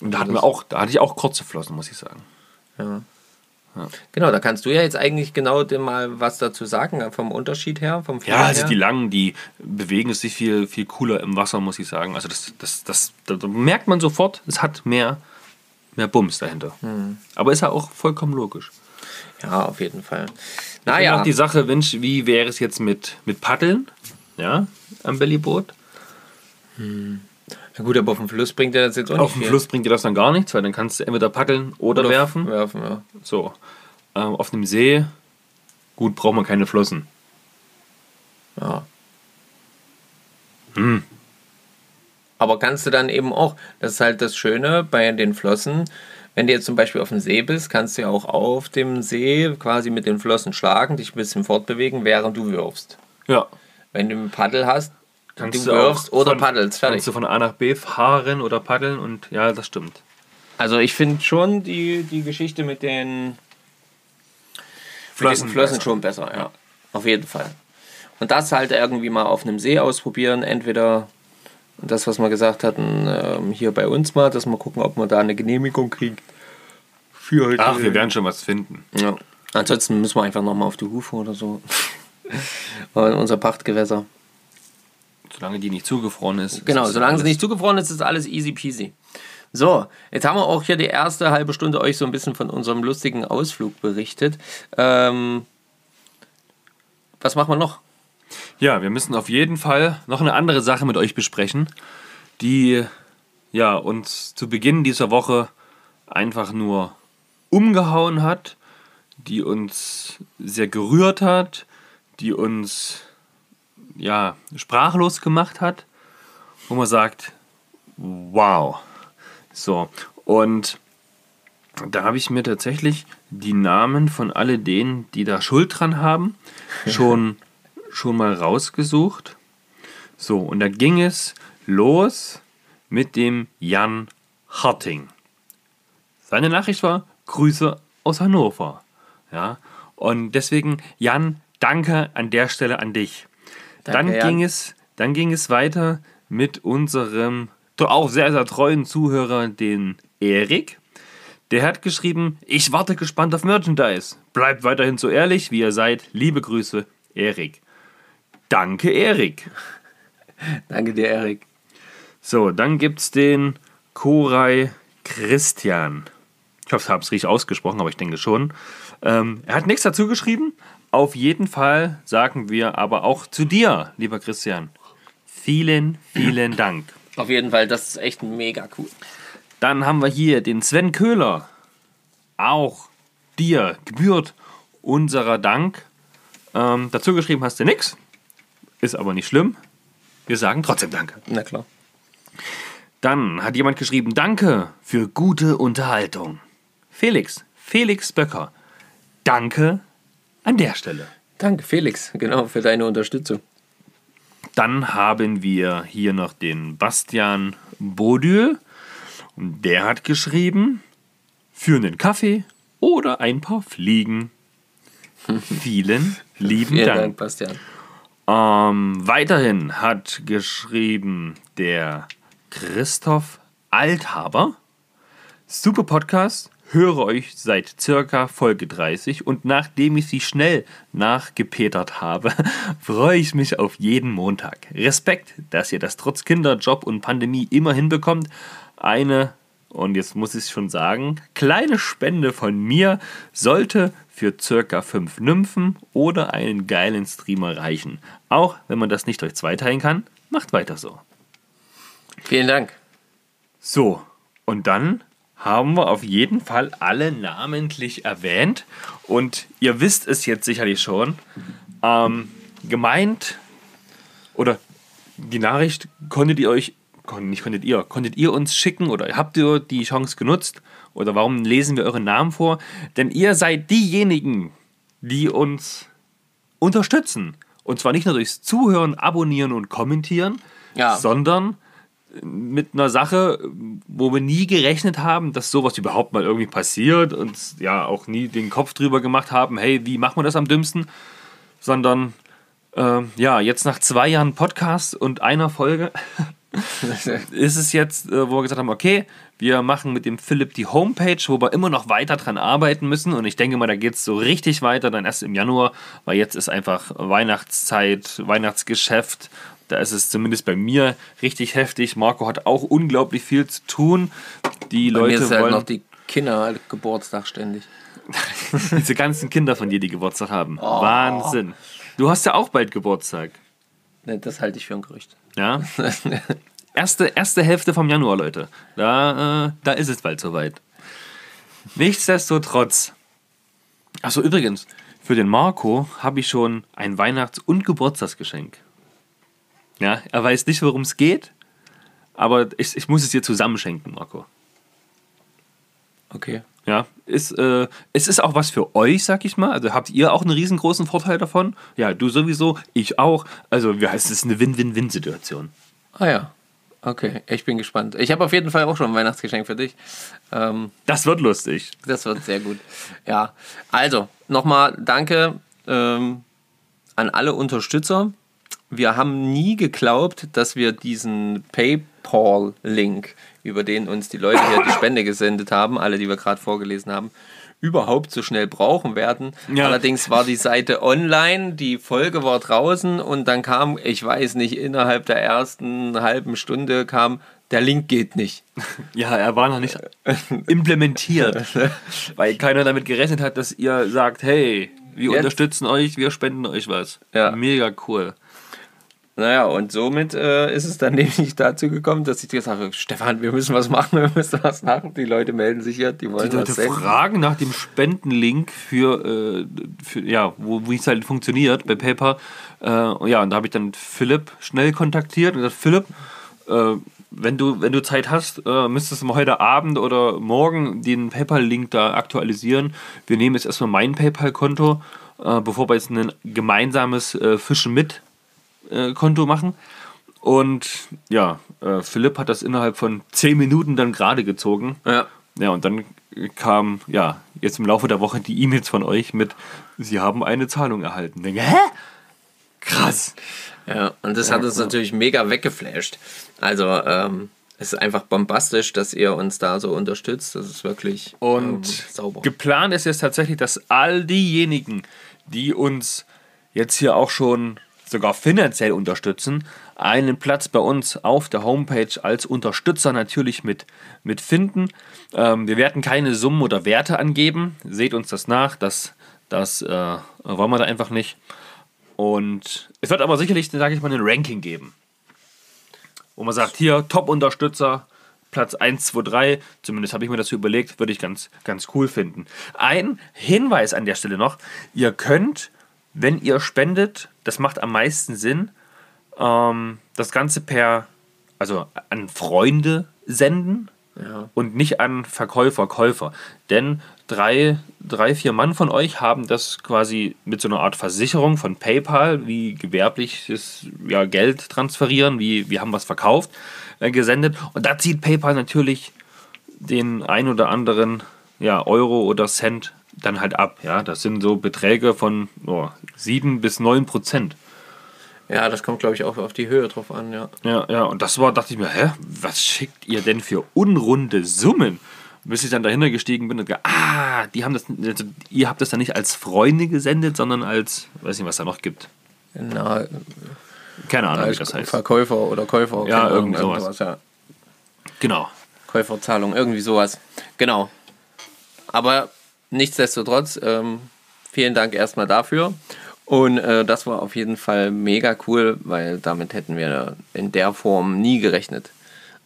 Und da hatten wir auch, da hatte ich auch kurze Flossen, muss ich sagen. Genau, da kannst du ja jetzt eigentlich genau dem mal was dazu sagen, vom Unterschied her, vom Ja, also her. die langen, die bewegen sich viel, viel cooler im Wasser, muss ich sagen. Also das, das, das, da da merkt man sofort, es hat mehr, mehr Bums dahinter. Aber ist ja auch vollkommen logisch. Ja, auf jeden Fall. Naja, noch die Sache, Mensch, wie wäre es jetzt mit, mit Paddeln? Ja, am Bellyboot. Na gut, aber auf dem Fluss bringt er das jetzt auch Auf nicht dem viel. Fluss bringt dir das dann gar nichts, weil dann kannst du entweder paddeln oder, werfen. Werfen, ja. So. Ähm, auf dem See, gut, braucht man keine Flossen. ja. Hm. Aber kannst du dann eben auch, das ist halt das Schöne bei den Flossen, wenn du jetzt zum Beispiel auf dem See bist, kannst du ja auch auf dem See quasi mit den Flossen schlagen, dich ein bisschen fortbewegen, während du wirfst. Ja. Wenn du ein Paddel hast, Kannst du wirfst oder von- paddelst, fertig. Kannst du von A nach B fahren oder paddeln und ja, das stimmt. Also ich finde schon die, die Geschichte mit den Flossen, mit Flossen besser. schon besser, ja. Auf jeden Fall. Und das halt irgendwie mal auf einem See ausprobieren. Entweder das, was wir gesagt hatten, ähm, hier bei uns mal, dass wir gucken, ob man da eine Genehmigung kriegt. Für heute. Ach, wir werden schon was finden. Ja. Ansonsten müssen wir einfach nochmal auf die Hufe oder so. Unser Pachtgewässer. Solange die nicht zugefroren ist. Genau, ist solange sie nicht zugefroren ist, ist alles easy peasy. So, jetzt haben wir auch hier die erste halbe Stunde euch so ein bisschen von unserem lustigen Ausflug berichtet. Ähm, was machen wir noch? Ja, wir müssen auf jeden Fall noch eine andere Sache mit euch besprechen, die ja, uns zu Beginn dieser Woche einfach nur umgehauen hat, die uns sehr gerührt hat, die uns ja, sprachlos gemacht hat, wo man sagt, wow. So, und da habe ich mir tatsächlich die Namen von alle denen, die da Schuld dran haben, schon, schon mal rausgesucht. So, und da ging es los mit dem Jan Harting. Seine Nachricht war Grüße aus Hannover. Ja, und deswegen, Jan, danke an der Stelle an dich. Danke, dann, Jan. ging es, dann ging es weiter mit unserem auch sehr, sehr treuen Zuhörer, den Erik. Der hat geschrieben, ich warte gespannt auf Merchandise. Bleibt weiterhin so ehrlich, wie ihr seid. Liebe Grüße, Erik. Danke, Erik. Danke dir, Erik. So, dann gibt's den Koray Christian. Ich hoffe, ich habe es richtig ausgesprochen, aber ich denke schon. Ähm, er hat nichts dazu geschrieben. Auf jeden Fall sagen wir aber auch zu dir, lieber Christian. Vielen, vielen Dank. Auf jeden Fall, das ist echt mega cool. Dann haben wir hier den Sven Köhler. Auch dir gebührt unserer Dank. Ähm, dazu geschrieben hast du nichts. Ist aber nicht schlimm. Wir sagen trotzdem Danke. Na klar. Dann hat jemand geschrieben, danke für gute Unterhaltung. Felix, Felix Böcker danke an der Stelle. Danke, Felix, genau, für deine Unterstützung. Dann haben wir hier noch den Bastian Bodül. Und der hat geschrieben, für einen Kaffee oder ein paar Fliegen. Vielen lieben Vielen Dank. Dank, Bastian. Ähm, weiterhin hat geschrieben der Christoph Althaber. Super Podcast, höre euch seit circa Folge 30 und nachdem ich sie schnell nachgepetert habe, freue ich mich auf jeden Montag. Respekt, dass ihr das trotz Kinderjob und Pandemie immer hinbekommt. Eine, und jetzt muss ich schon sagen, kleine Spende von mir sollte für circa 5 Nymphen oder einen geilen Streamer reichen. Auch wenn man das nicht durch zwei teilen kann, macht weiter so. Vielen Dank. So, und dann haben wir auf jeden Fall alle namentlich erwähnt. Und ihr wisst es jetzt sicherlich schon. Ähm, gemeint oder die Nachricht konntet ihr euch, nicht konntet ihr, konntet ihr uns schicken oder habt ihr die Chance genutzt? Oder warum lesen wir euren Namen vor? Denn ihr seid diejenigen, die uns unterstützen. Und zwar nicht nur durchs Zuhören, Abonnieren und Kommentieren, Ja. sondern mit einer Sache, wo wir nie gerechnet haben, dass sowas überhaupt mal irgendwie passiert und ja auch nie den Kopf drüber gemacht haben, hey, wie macht man das am dümmsten? Sondern ähm, ja, jetzt nach zwei Jahren Podcast und einer Folge ist es jetzt, äh, wo wir gesagt haben, okay, wir machen mit dem Philipp die Homepage, wo wir immer noch weiter dran arbeiten müssen. Und ich denke mal, da geht es so richtig weiter, dann erst im Januar, weil jetzt ist einfach Weihnachtszeit, Weihnachtsgeschäft. Da ist es zumindest bei mir richtig heftig. Marco hat auch unglaublich viel zu tun. Die Bei mir Leute ist halt wollen noch die Kinder Geburtstag ständig. diese ganzen Kinder von dir, die Geburtstag haben. Oh. Wahnsinn. Du hast ja auch bald Geburtstag. Ne, Das halte ich für ein Gerücht. Ja? Erste, erste Hälfte vom Januar, Leute. Da, äh, da ist es bald soweit. Nichtsdestotrotz. Achso, übrigens, für den Marco habe ich schon ein Weihnachts- und Geburtstagsgeschenk. Ja, er weiß nicht, worum es geht, aber ich, ich muss es dir zusammenschenken, Marco. Okay. Ja, ist, äh, es ist auch was für euch, sag ich mal. Also habt ihr auch einen riesengroßen Vorteil davon? Ja, du sowieso, ich auch. Also, wie heißt es, ist eine Win-Win-Win-Situation. Ah ja. Okay, ich bin gespannt. Ich habe auf jeden Fall auch schon ein Weihnachtsgeschenk für dich. Ähm, Das wird lustig. das wird sehr gut. Ja, also nochmal danke ähm, an alle Unterstützer. Wir haben nie geglaubt, dass wir diesen PayPal-Link, über den uns die Leute hier die Spende gesendet haben, alle, die wir gerade vorgelesen haben, überhaupt so schnell brauchen werden. Ja. Allerdings war die Seite online, die Folge war draußen und dann kam, ich weiß nicht, innerhalb der ersten halben Stunde kam, der Link geht nicht. Ja, er war noch nicht implementiert, weil keiner damit gerechnet hat, dass ihr sagt, hey, wir Jetzt? unterstützen euch, wir spenden euch was. Ja. Mega cool. Naja, und somit äh, ist es dann nämlich dazu gekommen, dass ich gesagt habe, Stefan, wir müssen was machen, wir müssen was machen. Die Leute melden sich hier, die wollen Die Leute was fragen nach dem Spendenlink für, äh, für ja, wo, wie es halt funktioniert bei PayPal. Äh, ja, und da habe ich dann Philipp schnell kontaktiert und gesagt, Philipp, äh, wenn du, wenn du Zeit hast, äh, müsstest du mal heute Abend oder morgen den PayPal-Link da aktualisieren. Wir nehmen jetzt erstmal mein PayPal-Konto, äh, bevor wir jetzt ein gemeinsames äh, Fischen mit äh, Konto machen. Und ja, äh, Philipp hat das innerhalb von 10 Minuten dann gerade gezogen. Ja. Ja, und dann kam, ja, jetzt im Laufe der Woche die E-Mails von euch mit, Sie haben eine Zahlung erhalten. Denke, hä? Krass. Ja, und das hat uns natürlich mega weggeflasht. Also, ähm, es ist einfach bombastisch, dass ihr uns da so unterstützt. Das ist wirklich Und ähm, sauber. geplant ist jetzt tatsächlich, dass all diejenigen, die uns jetzt hier auch schon sogar finanziell unterstützen, einen Platz bei uns auf der Homepage als Unterstützer natürlich mit, mit finden. Ähm, wir werden keine Summen oder Werte angeben. Seht uns das nach. Das, das äh, wollen wir da einfach nicht. Und es wird aber sicherlich, sage ich mal, ein Ranking geben. Wo man sagt, hier, Top-Unterstützer, Platz 1, 2, 3, zumindest habe ich mir das überlegt, würde ich ganz, ganz cool finden. Ein Hinweis an der Stelle noch, ihr könnt, wenn ihr spendet, das macht am meisten Sinn, ähm, das Ganze per, also an Freunde senden, Ja. und nicht an Verkäufer, Käufer. Denn drei, drei, vier Mann von euch haben das quasi mit so einer Art Versicherung von PayPal, wie gewerbliches ja, Geld transferieren, wie wir haben was verkauft, äh, gesendet. Und da zieht PayPal natürlich den ein oder anderen ja, Euro oder Cent dann halt ab. Ja, das sind so Beträge von oh, 7 bis 9 Prozent. Ja, das kommt, glaube ich, auch auf die Höhe drauf an, ja. Ja, ja, und das war, dachte ich mir, hä, was schickt ihr denn für unrunde Summen? Bis ich dann dahinter gestiegen bin und gesagt, ah, die haben das, also ihr habt das dann nicht als Freunde gesendet, sondern als, weiß nicht, was da noch gibt. Na, Keine Ahnung, wie das heißt. Verkäufer oder Käufer. Ja, irgend sowas. ja. Genau. Käuferzahlung, irgendwie sowas. Genau. Aber nichtsdestotrotz, ähm, vielen Dank erstmal dafür. Und äh, das war auf jeden Fall mega cool, weil damit hätten wir in der Form nie gerechnet.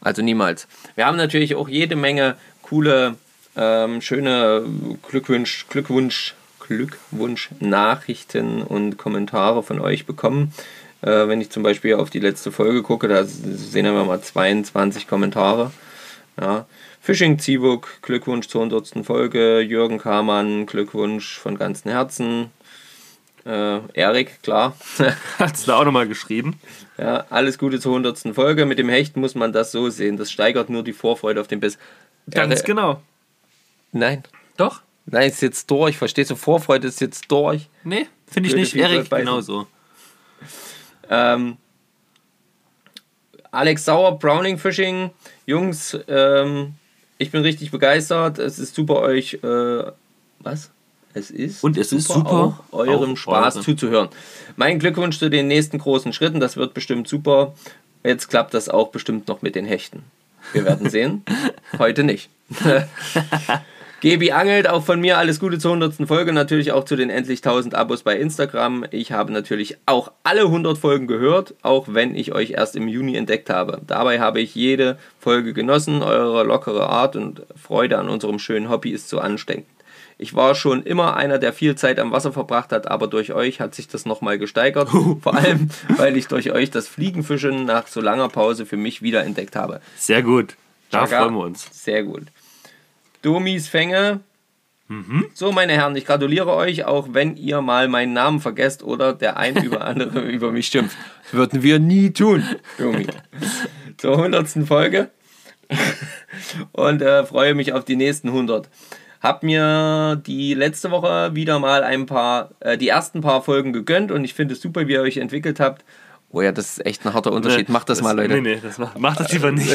Also niemals. Wir haben natürlich auch jede Menge coole, ähm, schöne Glückwunsch, Glückwunsch, Glückwunsch Nachrichten und Kommentare von euch bekommen. Äh, wenn ich zum Beispiel auf die letzte Folge gucke, da sehen wir mal 22 Kommentare. Ja. Fishing Zibuk, Glückwunsch zur 100. Folge. Jürgen Kamann, Glückwunsch von ganzem Herzen. Äh, Erik, klar. Hat's da auch nochmal geschrieben. ja, alles Gute zur 100. Folge. Mit dem Hecht muss man das so sehen. Das steigert nur die Vorfreude auf den Biss. Ganz Äh, genau. Nein. Doch? Nein, ist jetzt durch. Verstehst du? Vorfreude ist jetzt durch. Nee, finde ich nicht. Erik, genauso. Ähm, Alex Sauer, Browning Fishing. Jungs, ähm, ich bin richtig begeistert. Es ist super, euch. Äh, was? Es ist Und es ist super, auch eurem auch Spaß eure. zuzuhören. Mein Glückwunsch zu den nächsten großen Schritten. Das wird bestimmt super. Jetzt klappt das auch bestimmt noch mit den Hechten. Wir werden sehen. Heute nicht. Gebi angelt, auch von mir alles Gute zur 100. Folge, natürlich auch zu den endlich 1000 Abos bei Instagram. Ich habe natürlich auch alle 100 Folgen gehört, auch wenn ich euch erst im Juni entdeckt habe. Dabei habe ich jede Folge genossen, eure lockere Art und Freude an unserem schönen Hobby ist so ansteckend. Ich war schon immer einer, der viel Zeit am Wasser verbracht hat, aber durch euch hat sich das nochmal gesteigert. Vor allem, weil ich durch euch das Fliegenfischen nach so langer Pause für mich wiederentdeckt habe. Sehr gut. Da Chaka. freuen wir uns. Sehr gut. Domis Fänge. So, meine Herren, ich gratuliere euch, auch wenn ihr mal meinen Namen vergesst oder der ein über andere über mich schimpft. Das würden wir nie tun, Domi. Zur 100. Folge. Und äh, freue mich auf die nächsten 100. Hab mir die letzte Woche wieder mal ein paar, äh, die ersten paar Folgen gegönnt und ich finde es super, wie ihr euch entwickelt habt. Oh ja, das ist echt ein harter Unterschied. Macht das, mal, Leute. Nee, nee, das macht, macht das lieber nicht.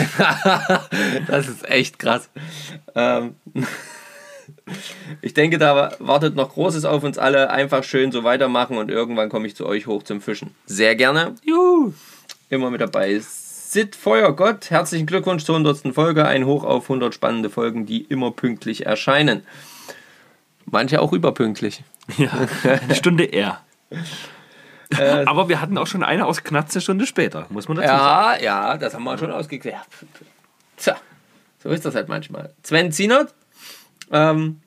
das ist echt krass. Ähm, ich denke, da wartet noch Großes auf uns alle. Einfach schön so weitermachen und irgendwann komme ich zu euch hoch zum Fischen. Sehr gerne. Juhu. Immer mit dabei. Sid Feuergott, herzlichen Glückwunsch zur 100. Folge. Ein Hoch auf 100 spannende Folgen, die immer pünktlich erscheinen. Manche auch überpünktlich. Ja, eine Stunde eher. Aber wir hatten auch schon eine aus knapp eine Stunde später, muss man dazu sagen. Ja, ja, das haben wir schon ausgeklärt. Tja, so ist das halt manchmal. Sven Zienert, ähm,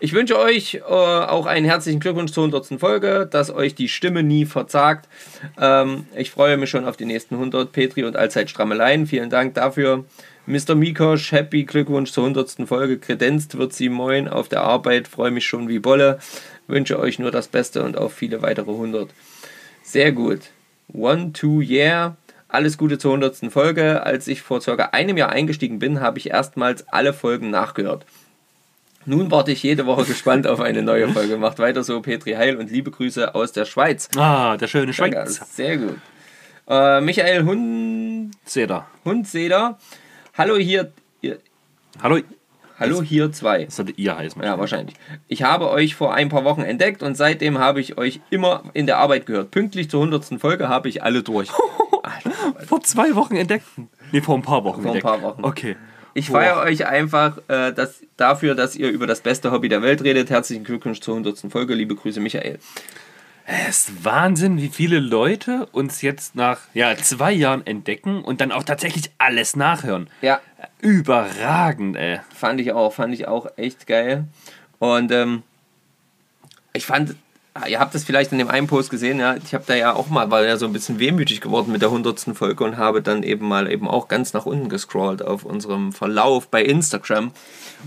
ich wünsche euch äh, auch einen herzlichen Glückwunsch zur 100. Folge, dass euch die Stimme nie verzagt. Ähm, ich freue mich schon auf die nächsten 100. Petri und Allzeit Strammeleien. Vielen Dank dafür. Mr. Mikosch, happy Glückwunsch zur 100. Folge. Kredenzt wird sie moin auf der Arbeit. Freue mich schon wie Bolle. Wünsche euch nur das Beste und auf viele weitere 100. Sehr gut. One, two, yeah. Alles Gute zur 100. Folge. Als ich vor circa einem Jahr eingestiegen bin, habe ich erstmals alle Folgen nachgehört. Nun warte ich jede Woche gespannt auf eine neue Folge. Macht weiter so, Petri Heil und liebe Grüße aus der Schweiz. Ah, der schöne Schweiz. sehr gut. Äh, Michael Hund, Seht ihr. Hundseder. Hallo hier. Hallo. Hallo hier zwei. Das sollte ihr heißen. Ja, wahrscheinlich. Ich habe euch vor ein paar Wochen entdeckt und seitdem habe ich euch immer in der Arbeit gehört. Pünktlich zur 100. Folge habe ich alle durch. Vor zwei Wochen entdeckt. Nee, vor ein paar Wochen Vor ein entdeckt. paar Wochen. Okay. Ich Boah. feiere euch einfach äh, das, dafür, dass ihr über das beste Hobby der Welt redet. Herzlichen Glückwunsch zur 100. Folge. Liebe Grüße, Michael. Es ist Wahnsinn, wie viele Leute uns jetzt nach ja, zwei Jahren entdecken und dann auch tatsächlich alles nachhören. Ja, Überragend, ey. fand ich auch. Fand ich auch echt geil. Und ähm, ich fand Ihr habt es vielleicht in dem einen Post gesehen, ja. Ich habe da ja auch mal, war ja so ein bisschen wehmütig geworden mit der 100. Folge und habe dann eben mal eben auch ganz nach unten gescrollt auf unserem Verlauf bei Instagram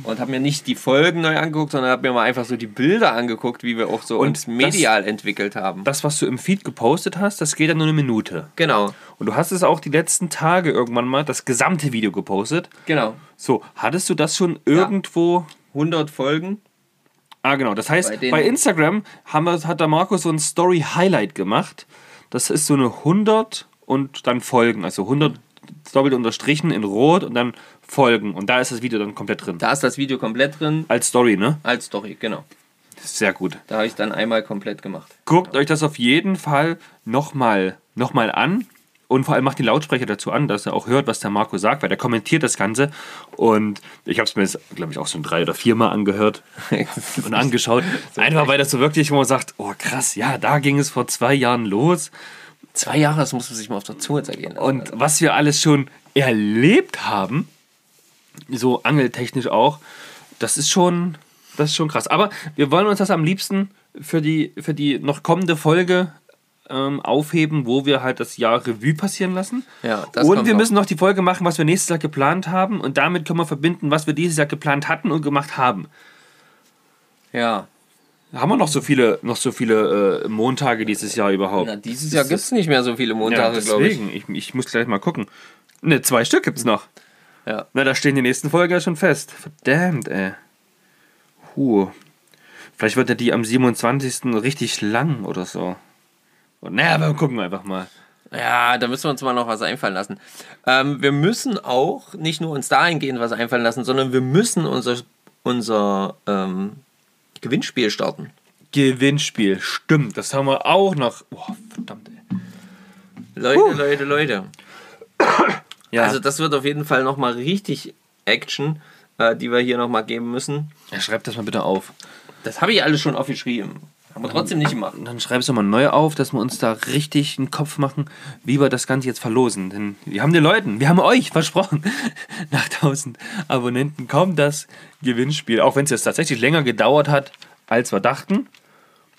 und habe mir nicht die Folgen neu angeguckt, sondern habe mir mal einfach so die Bilder angeguckt, wie wir auch so Und uns das- medial entwickelt haben. Das, was du im Feed gepostet hast, das geht ja nur eine Minute. genau, Und du hast es auch die letzten Tage irgendwann mal, das gesamte Video gepostet. genau. So, hattest du das schon irgendwo 100 Folgen. Ah, genau. Das heißt, Bei bei, Instagram wir, hat der Markus so ein Story-Highlight gemacht. Das ist so eine 100 und dann Folgen. Also 100 doppelt unterstrichen in Rot und dann Folgen. Und da ist das Video dann komplett drin. Da ist das Video komplett drin Als Story, ne? als Story, genau. Sehr gut. Da habe ich dann einmal komplett gemacht. Guckt euch das auf jeden Fall nochmal noch mal an. Und vor allem macht die Lautsprecher dazu an, dass er auch hört, was der Marco sagt, weil der kommentiert das Ganze. Und ich habe es mir jetzt, glaube ich, auch schon drei oder viermal angehört und angeschaut. Einfach weil das so wirklich, wo man sagt, oh krass, ja, da ging es vor zwei Jahren los. Zwei Jahre, das muss man sich mal auf der Zunge zergehen. lassen. Und was wir alles schon erlebt haben, so angeltechnisch auch, das ist schon, das ist schon krass. Aber wir wollen uns das am liebsten für die, für die noch kommende Folge ähm, aufheben, wo wir halt das Jahr Revue passieren lassen. Ja, das und wir noch. müssen noch die Folge machen, was wir nächstes Jahr geplant haben. Und damit können wir verbinden, was wir dieses Jahr geplant hatten und gemacht haben. ja. Haben wir noch so viele, noch so viele äh, Montage dieses Jahr überhaupt? Na, dieses Jahr gibt es nicht mehr so viele ja, Montage, glaube ich. deswegen. Ich. Ich, muss gleich mal gucken. Ne, zwei Stück gibt's noch. Ja. Na, da stehen die nächsten Folgen ja schon fest. Verdammt, ey. Huh. Vielleicht wird ja die am 27. richtig lang oder so. Und, naja, aber gucken wir einfach mal. Ja, da müssen wir uns mal noch was einfallen lassen. Ähm, wir müssen auch nicht nur uns dahingehend was einfallen lassen, sondern wir müssen unser, unser ähm, Gewinnspiel starten. Gewinnspiel, stimmt. Das haben wir auch noch. Boah, verdammt, ey. Leute, Leute, Leute. Ja, Also das wird auf jeden Fall nochmal richtig Action, äh, die wir hier nochmal geben müssen. ja, schreib das mal bitte auf. Das habe ich alles schon aufgeschrieben. Haben wir trotzdem nicht gemacht. Und dann schreib es nochmal neu auf, dass wir uns da richtig einen Kopf machen, wie wir das Ganze jetzt verlosen. Denn wir haben den Leuten, wir haben euch versprochen, nach 1000 Abonnenten kommt das Gewinnspiel. Auch wenn es jetzt tatsächlich länger gedauert hat, als wir dachten.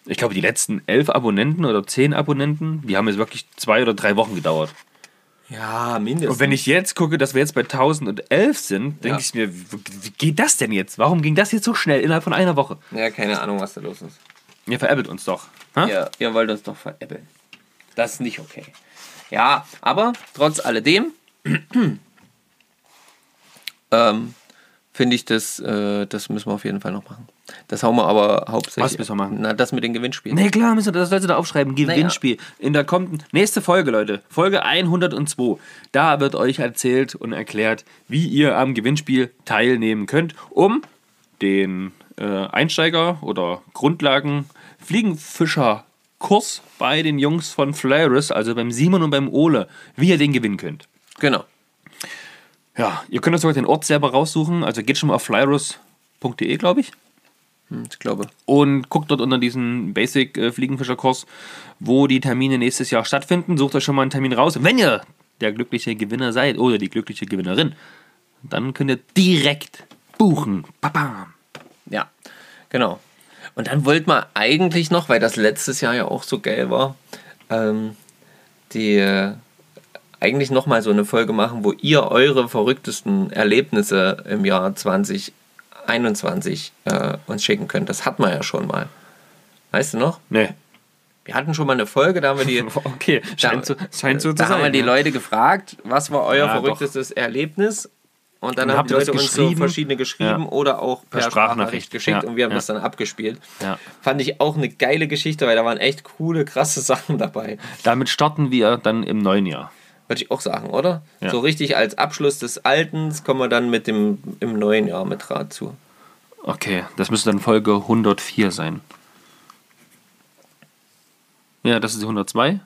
Ich glaube, die letzten elf Abonnenten oder zehn Abonnenten, die haben jetzt wirklich zwei oder drei Wochen gedauert. Ja, mindestens. Und wenn ich jetzt gucke, dass wir jetzt bei 1011 sind, denke Ja. ich mir, wie, wie geht das denn jetzt? Warum ging das jetzt so schnell innerhalb von einer Woche? Ja, keine Ahnung, was da los ist. Ihr veräppelt uns doch. Ha? Ihr, ihr wollt uns doch veräppeln. Das ist nicht okay. Ja, aber trotz alledem ähm, finde ich, das, äh, das müssen wir auf jeden Fall noch machen. Das hauen wir aber hauptsächlich. Was müssen wir machen? Na, das mit den Gewinnspielen. Nee, klar, müssen wir, das sollst du da aufschreiben. Gewinnspiel. In der kommenden, nächste Folge, Leute. Folge 102. Da wird euch erzählt und erklärt, wie ihr am Gewinnspiel teilnehmen könnt, um den äh, Einsteiger- oder Grundlagen-Fliegenfischer-Kurs bei den Jungs von Flaris, also beim Simon und beim Ole, wie ihr den gewinnen könnt. Genau. Ja, ihr könnt euch sogar den Ort selber raussuchen. Also geht schon mal auf flyrus.de, glaube ich. Hm, Ich glaube. und guckt dort unter diesen Basic äh, Fliegenfischerkurs, wo die Termine nächstes Jahr stattfinden. Sucht euch schon mal einen Termin raus. Wenn ihr der glückliche Gewinner seid oder die glückliche Gewinnerin, dann könnt ihr direkt buchen. Babam. Ja, genau. Und dann wollte man eigentlich noch, weil das letztes Jahr ja auch so geil war, ähm, die äh, eigentlich noch mal so eine Folge machen, wo ihr eure verrücktesten Erlebnisse im Jahr 2021 äh, uns schicken könnt. Das hatten wir ja schon mal. Weißt du noch? Nee. Wir hatten schon mal eine Folge, da haben wir die, Okay, scheint so, scheint so zu da sein. haben wir die. Leute gefragt, was war euer Ja, doch. verrücktestes Erlebnis? Und dann Und haben die Leute uns so verschiedene geschrieben Ja. oder auch per, Per Sprachnachricht geschickt Ja, und wir haben ja. das dann abgespielt. Fand ich auch eine geile Geschichte, weil da waren echt coole, krasse Sachen dabei. Damit starten wir dann im neuen Jahr. Würde ich auch sagen, oder? So richtig als Abschluss des Alten kommen wir dann mit dem im neuen Jahr mit dazu. Okay, das müsste dann Folge 104 sein. Ja, das ist die 102.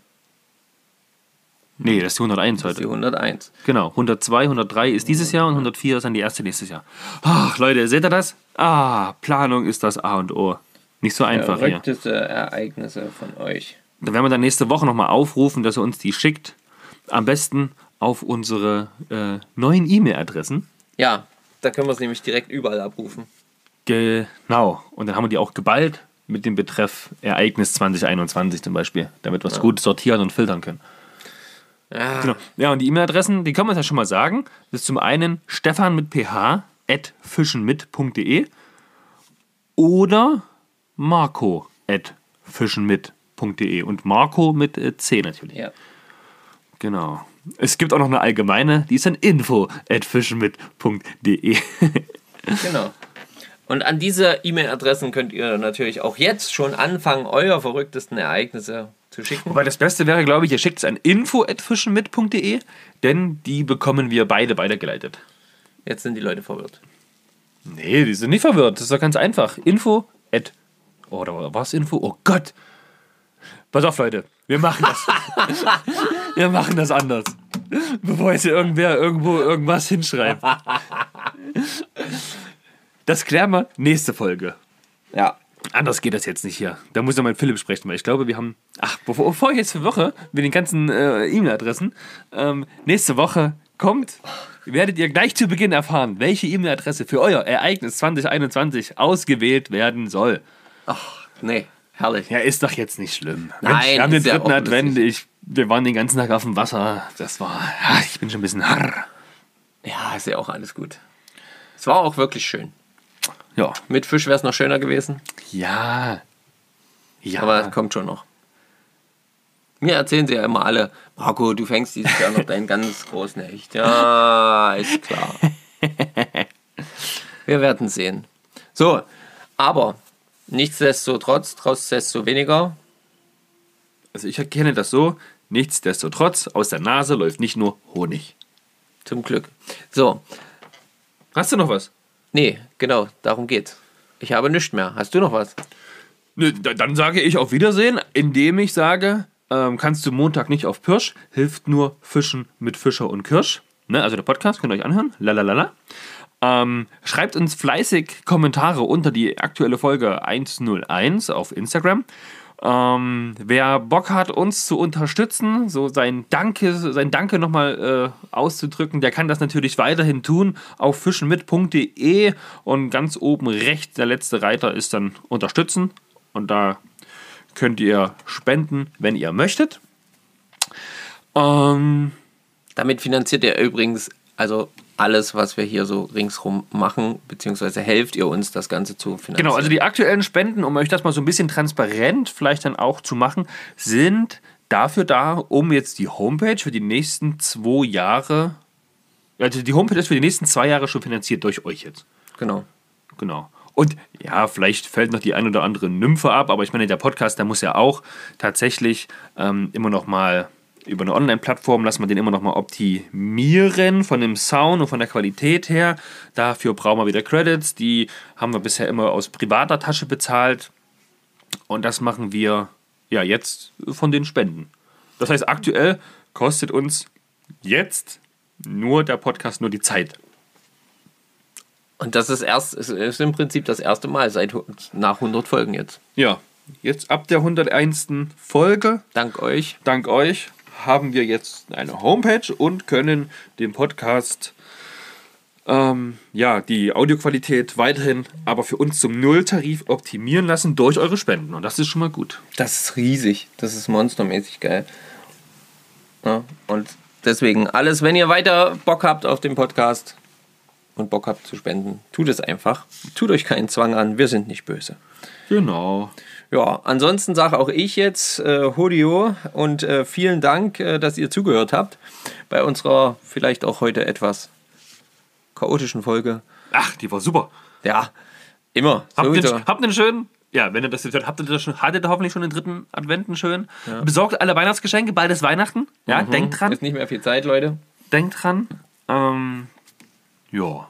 Nee, das ist die 101 Das ist die heute. 101. Genau, 102, 103 ist dieses Jahr und 104 ist dann die erste nächstes Jahr. Ach, Leute, seht ihr das? Ah, Planung ist das A und O. Nicht so einfach hier. Verrückteste Ereignisse von euch. Da werden wir dann nächste Woche nochmal aufrufen, dass ihr uns die schickt. Am besten auf unsere äh, neuen E-Mail-Adressen. Ja, da können wir es nämlich direkt überall abrufen. Genau. Und dann haben wir die auch geballt mit dem Betreff Ereignis 2021 zum Beispiel, damit wir es gut sortieren und filtern können. Ja, Genau. Ja, und die E-Mail-Adressen, die kann man ja schon mal sagen. Das ist zum einen stefan mit ph at fischenmit.de oder marco at fischenmit.de und Marco mit äh, C natürlich. ja. Genau. Es gibt auch noch eine allgemeine, die ist dann info at fischenmit.de. Genau. Und an diese E-Mail-Adressen könnt ihr natürlich auch jetzt schon anfangen, euer verrücktesten Ereignisse zu schicken. Wobei das Beste wäre, glaube ich, ihr schickt es an info at fischenmit.de, denn die bekommen wir beide weitergeleitet. Jetzt sind die Leute verwirrt. Nee, die sind nicht verwirrt. Das ist doch ganz einfach. Info at. Oder was Info? Oh Gott. Pass auf, Leute. Wir machen das. wir machen das anders. Bevor jetzt hier irgendwer irgendwo irgendwas hinschreibt. Das klären wir nächste Folge. Ja. Anders geht das jetzt nicht hier. Da muss ich noch mal mit Philipp sprechen, weil ich glaube, wir haben. Ach, bevor, bevor ich jetzt für Woche mit den ganzen äh, E-Mail-Adressen. Ähm, nächste Woche kommt, werdet ihr gleich zu Beginn erfahren, welche E-Mail-Adresse für euer Ereignis 2021 ausgewählt werden soll. Nee, herrlich. Ja, ist doch jetzt nicht schlimm. Nein, Mensch, wir haben den dritten Advent. Ich, wir waren den ganzen Tag auf dem Wasser. Das war. Ja, ich bin schon ein bisschen harr. Ja, ist ja auch alles gut. Es war auch wirklich schön. Ja. Mit Fisch wäre es noch schöner gewesen, Ja. Ja. aber es kommt schon noch. Mir erzählen sie ja immer alle, Marco, du fängst dieses Jahr noch deinen ganz großen Hecht. Ja, ist klar. Wir werden sehen. So, aber nichtsdestotrotz, trotz desto weniger, also ich erkenne das so. Nichtsdestotrotz, aus der Nase läuft nicht nur Honig. zum Glück. So, Hast du noch was? Nee, genau, darum geht's. Ich habe nichts mehr. Hast du noch was? Da- Dann sage ich auf Wiedersehen, indem ich sage, ähm, kannst du Montag nicht auf Pirsch, hilft nur Fischen mit Fischer und Kirsch. Ne, also der Podcast, könnt ihr euch anhören. Lalalala. Ähm, schreibt uns fleißig Kommentare unter die aktuelle Folge 101 auf Instagram. Ähm, wer Bock hat, uns zu unterstützen, so sein Danke, sein Danke nochmal äh, auszudrücken, der kann das natürlich weiterhin tun auf fischenmit.de und ganz oben rechts der letzte Reiter ist dann unterstützen und da könnt ihr spenden, wenn ihr möchtet. Ähm, Damit finanziert ihr übrigens also alles, was wir hier so ringsrum machen, beziehungsweise helft ihr uns, das Ganze zu finanzieren. Genau, also die aktuellen Spenden, um euch das mal so ein bisschen transparent vielleicht dann auch zu machen, sind dafür da, um jetzt die Homepage für die nächsten zwei Jahre, also die Homepage ist für die nächsten zwei Jahre schon finanziert durch euch jetzt. genau. Genau. Und ja, vielleicht fällt noch die ein oder andere Nymphe ab, aber ich meine, der Podcast, der muss ja auch tatsächlich ähm, immer noch mal über eine Online-Plattform, lassen wir den immer noch mal optimieren von dem Sound und von der Qualität her. Dafür brauchen wir wieder Credits, die haben wir bisher immer aus privater Tasche bezahlt. Und das machen wir ja jetzt von den Spenden. Das heißt, aktuell kostet uns jetzt nur der Podcast nur die Zeit. Und das ist erst, ist, im Prinzip das erste Mal seit nach 100 Folgen jetzt. Ja, jetzt ab der 101. Folge, Dank euch. dank euch, haben wir jetzt eine Homepage und können den Podcast, ähm, ja, die Audioqualität weiterhin aber für uns zum Nulltarif optimieren lassen durch eure Spenden. Und das ist schon mal gut. Das ist riesig. Das ist monstermäßig geil. Ja, und deswegen alles, wenn ihr weiter Bock habt auf den Podcast und Bock habt zu spenden, tut es einfach. Tut euch keinen Zwang an. Wir sind nicht böse. Genau. Ja, ansonsten sage auch ich jetzt äh, Hodio und äh, vielen Dank, äh, dass ihr zugehört habt bei unserer vielleicht auch heute etwas chaotischen Folge. Ach, die war super. Ja, immer. Habt, den, habt einen schönen, ja, wenn ihr das jetzt hört, habt ihr das schon, hattet ihr hoffentlich schon den dritten Adventen schön. Besorgt alle Weihnachtsgeschenke, bald ist Weihnachten. Ja, denkt dran. Ist nicht mehr viel Zeit, Leute. Denkt dran. Ähm, ja.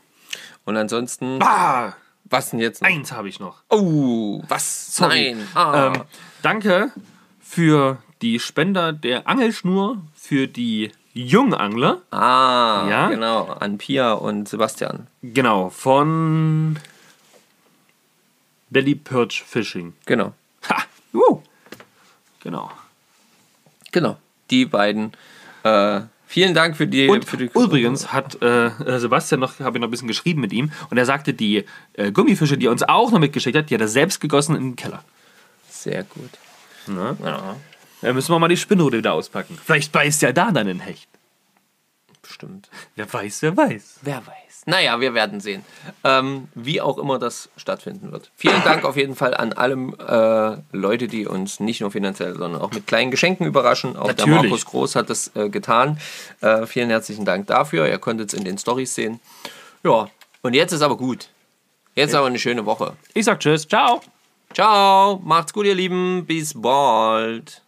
Und ansonsten, Ah, was denn jetzt noch? eins habe ich noch. Oh, was? Sorry. Nein. Ah. Ähm, danke für die Spender der Angelschnur, für die Jungangler. ah, ja? genau. An Pia und Sebastian. Genau, von Belly Perch Fishing. Genau. Ha! Uh. Genau. Genau. Die beiden. Äh, vielen Dank für die. Und für die übrigens hat äh, äh, Sebastian noch, habe ich noch ein bisschen geschrieben mit ihm und er sagte, die äh, Gummifische, die er uns auch noch mitgeschickt hat, die hat er selbst gegossen im Keller. Sehr gut. Ne? Ja, Da müssen wir mal die Spinnrute wieder auspacken. Vielleicht beißt ja da dann ein Hecht. bestimmt. Wer weiß, wer weiß. Wer weiß. Naja, wir werden sehen. Ähm, wie auch immer das stattfinden wird. Vielen Dank auf jeden Fall an alle äh, Leute, die uns nicht nur finanziell, sondern auch mit kleinen Geschenken überraschen. Auch der Natürlich. Markus Groß hat das äh, getan. Äh, vielen herzlichen Dank dafür. Ihr konntet es in den Stories sehen. Ja, und jetzt ist aber gut. Jetzt ist aber eine schöne Woche. Ich sag Tschüss, ciao. Ciao, macht's gut, ihr Lieben. Bis bald.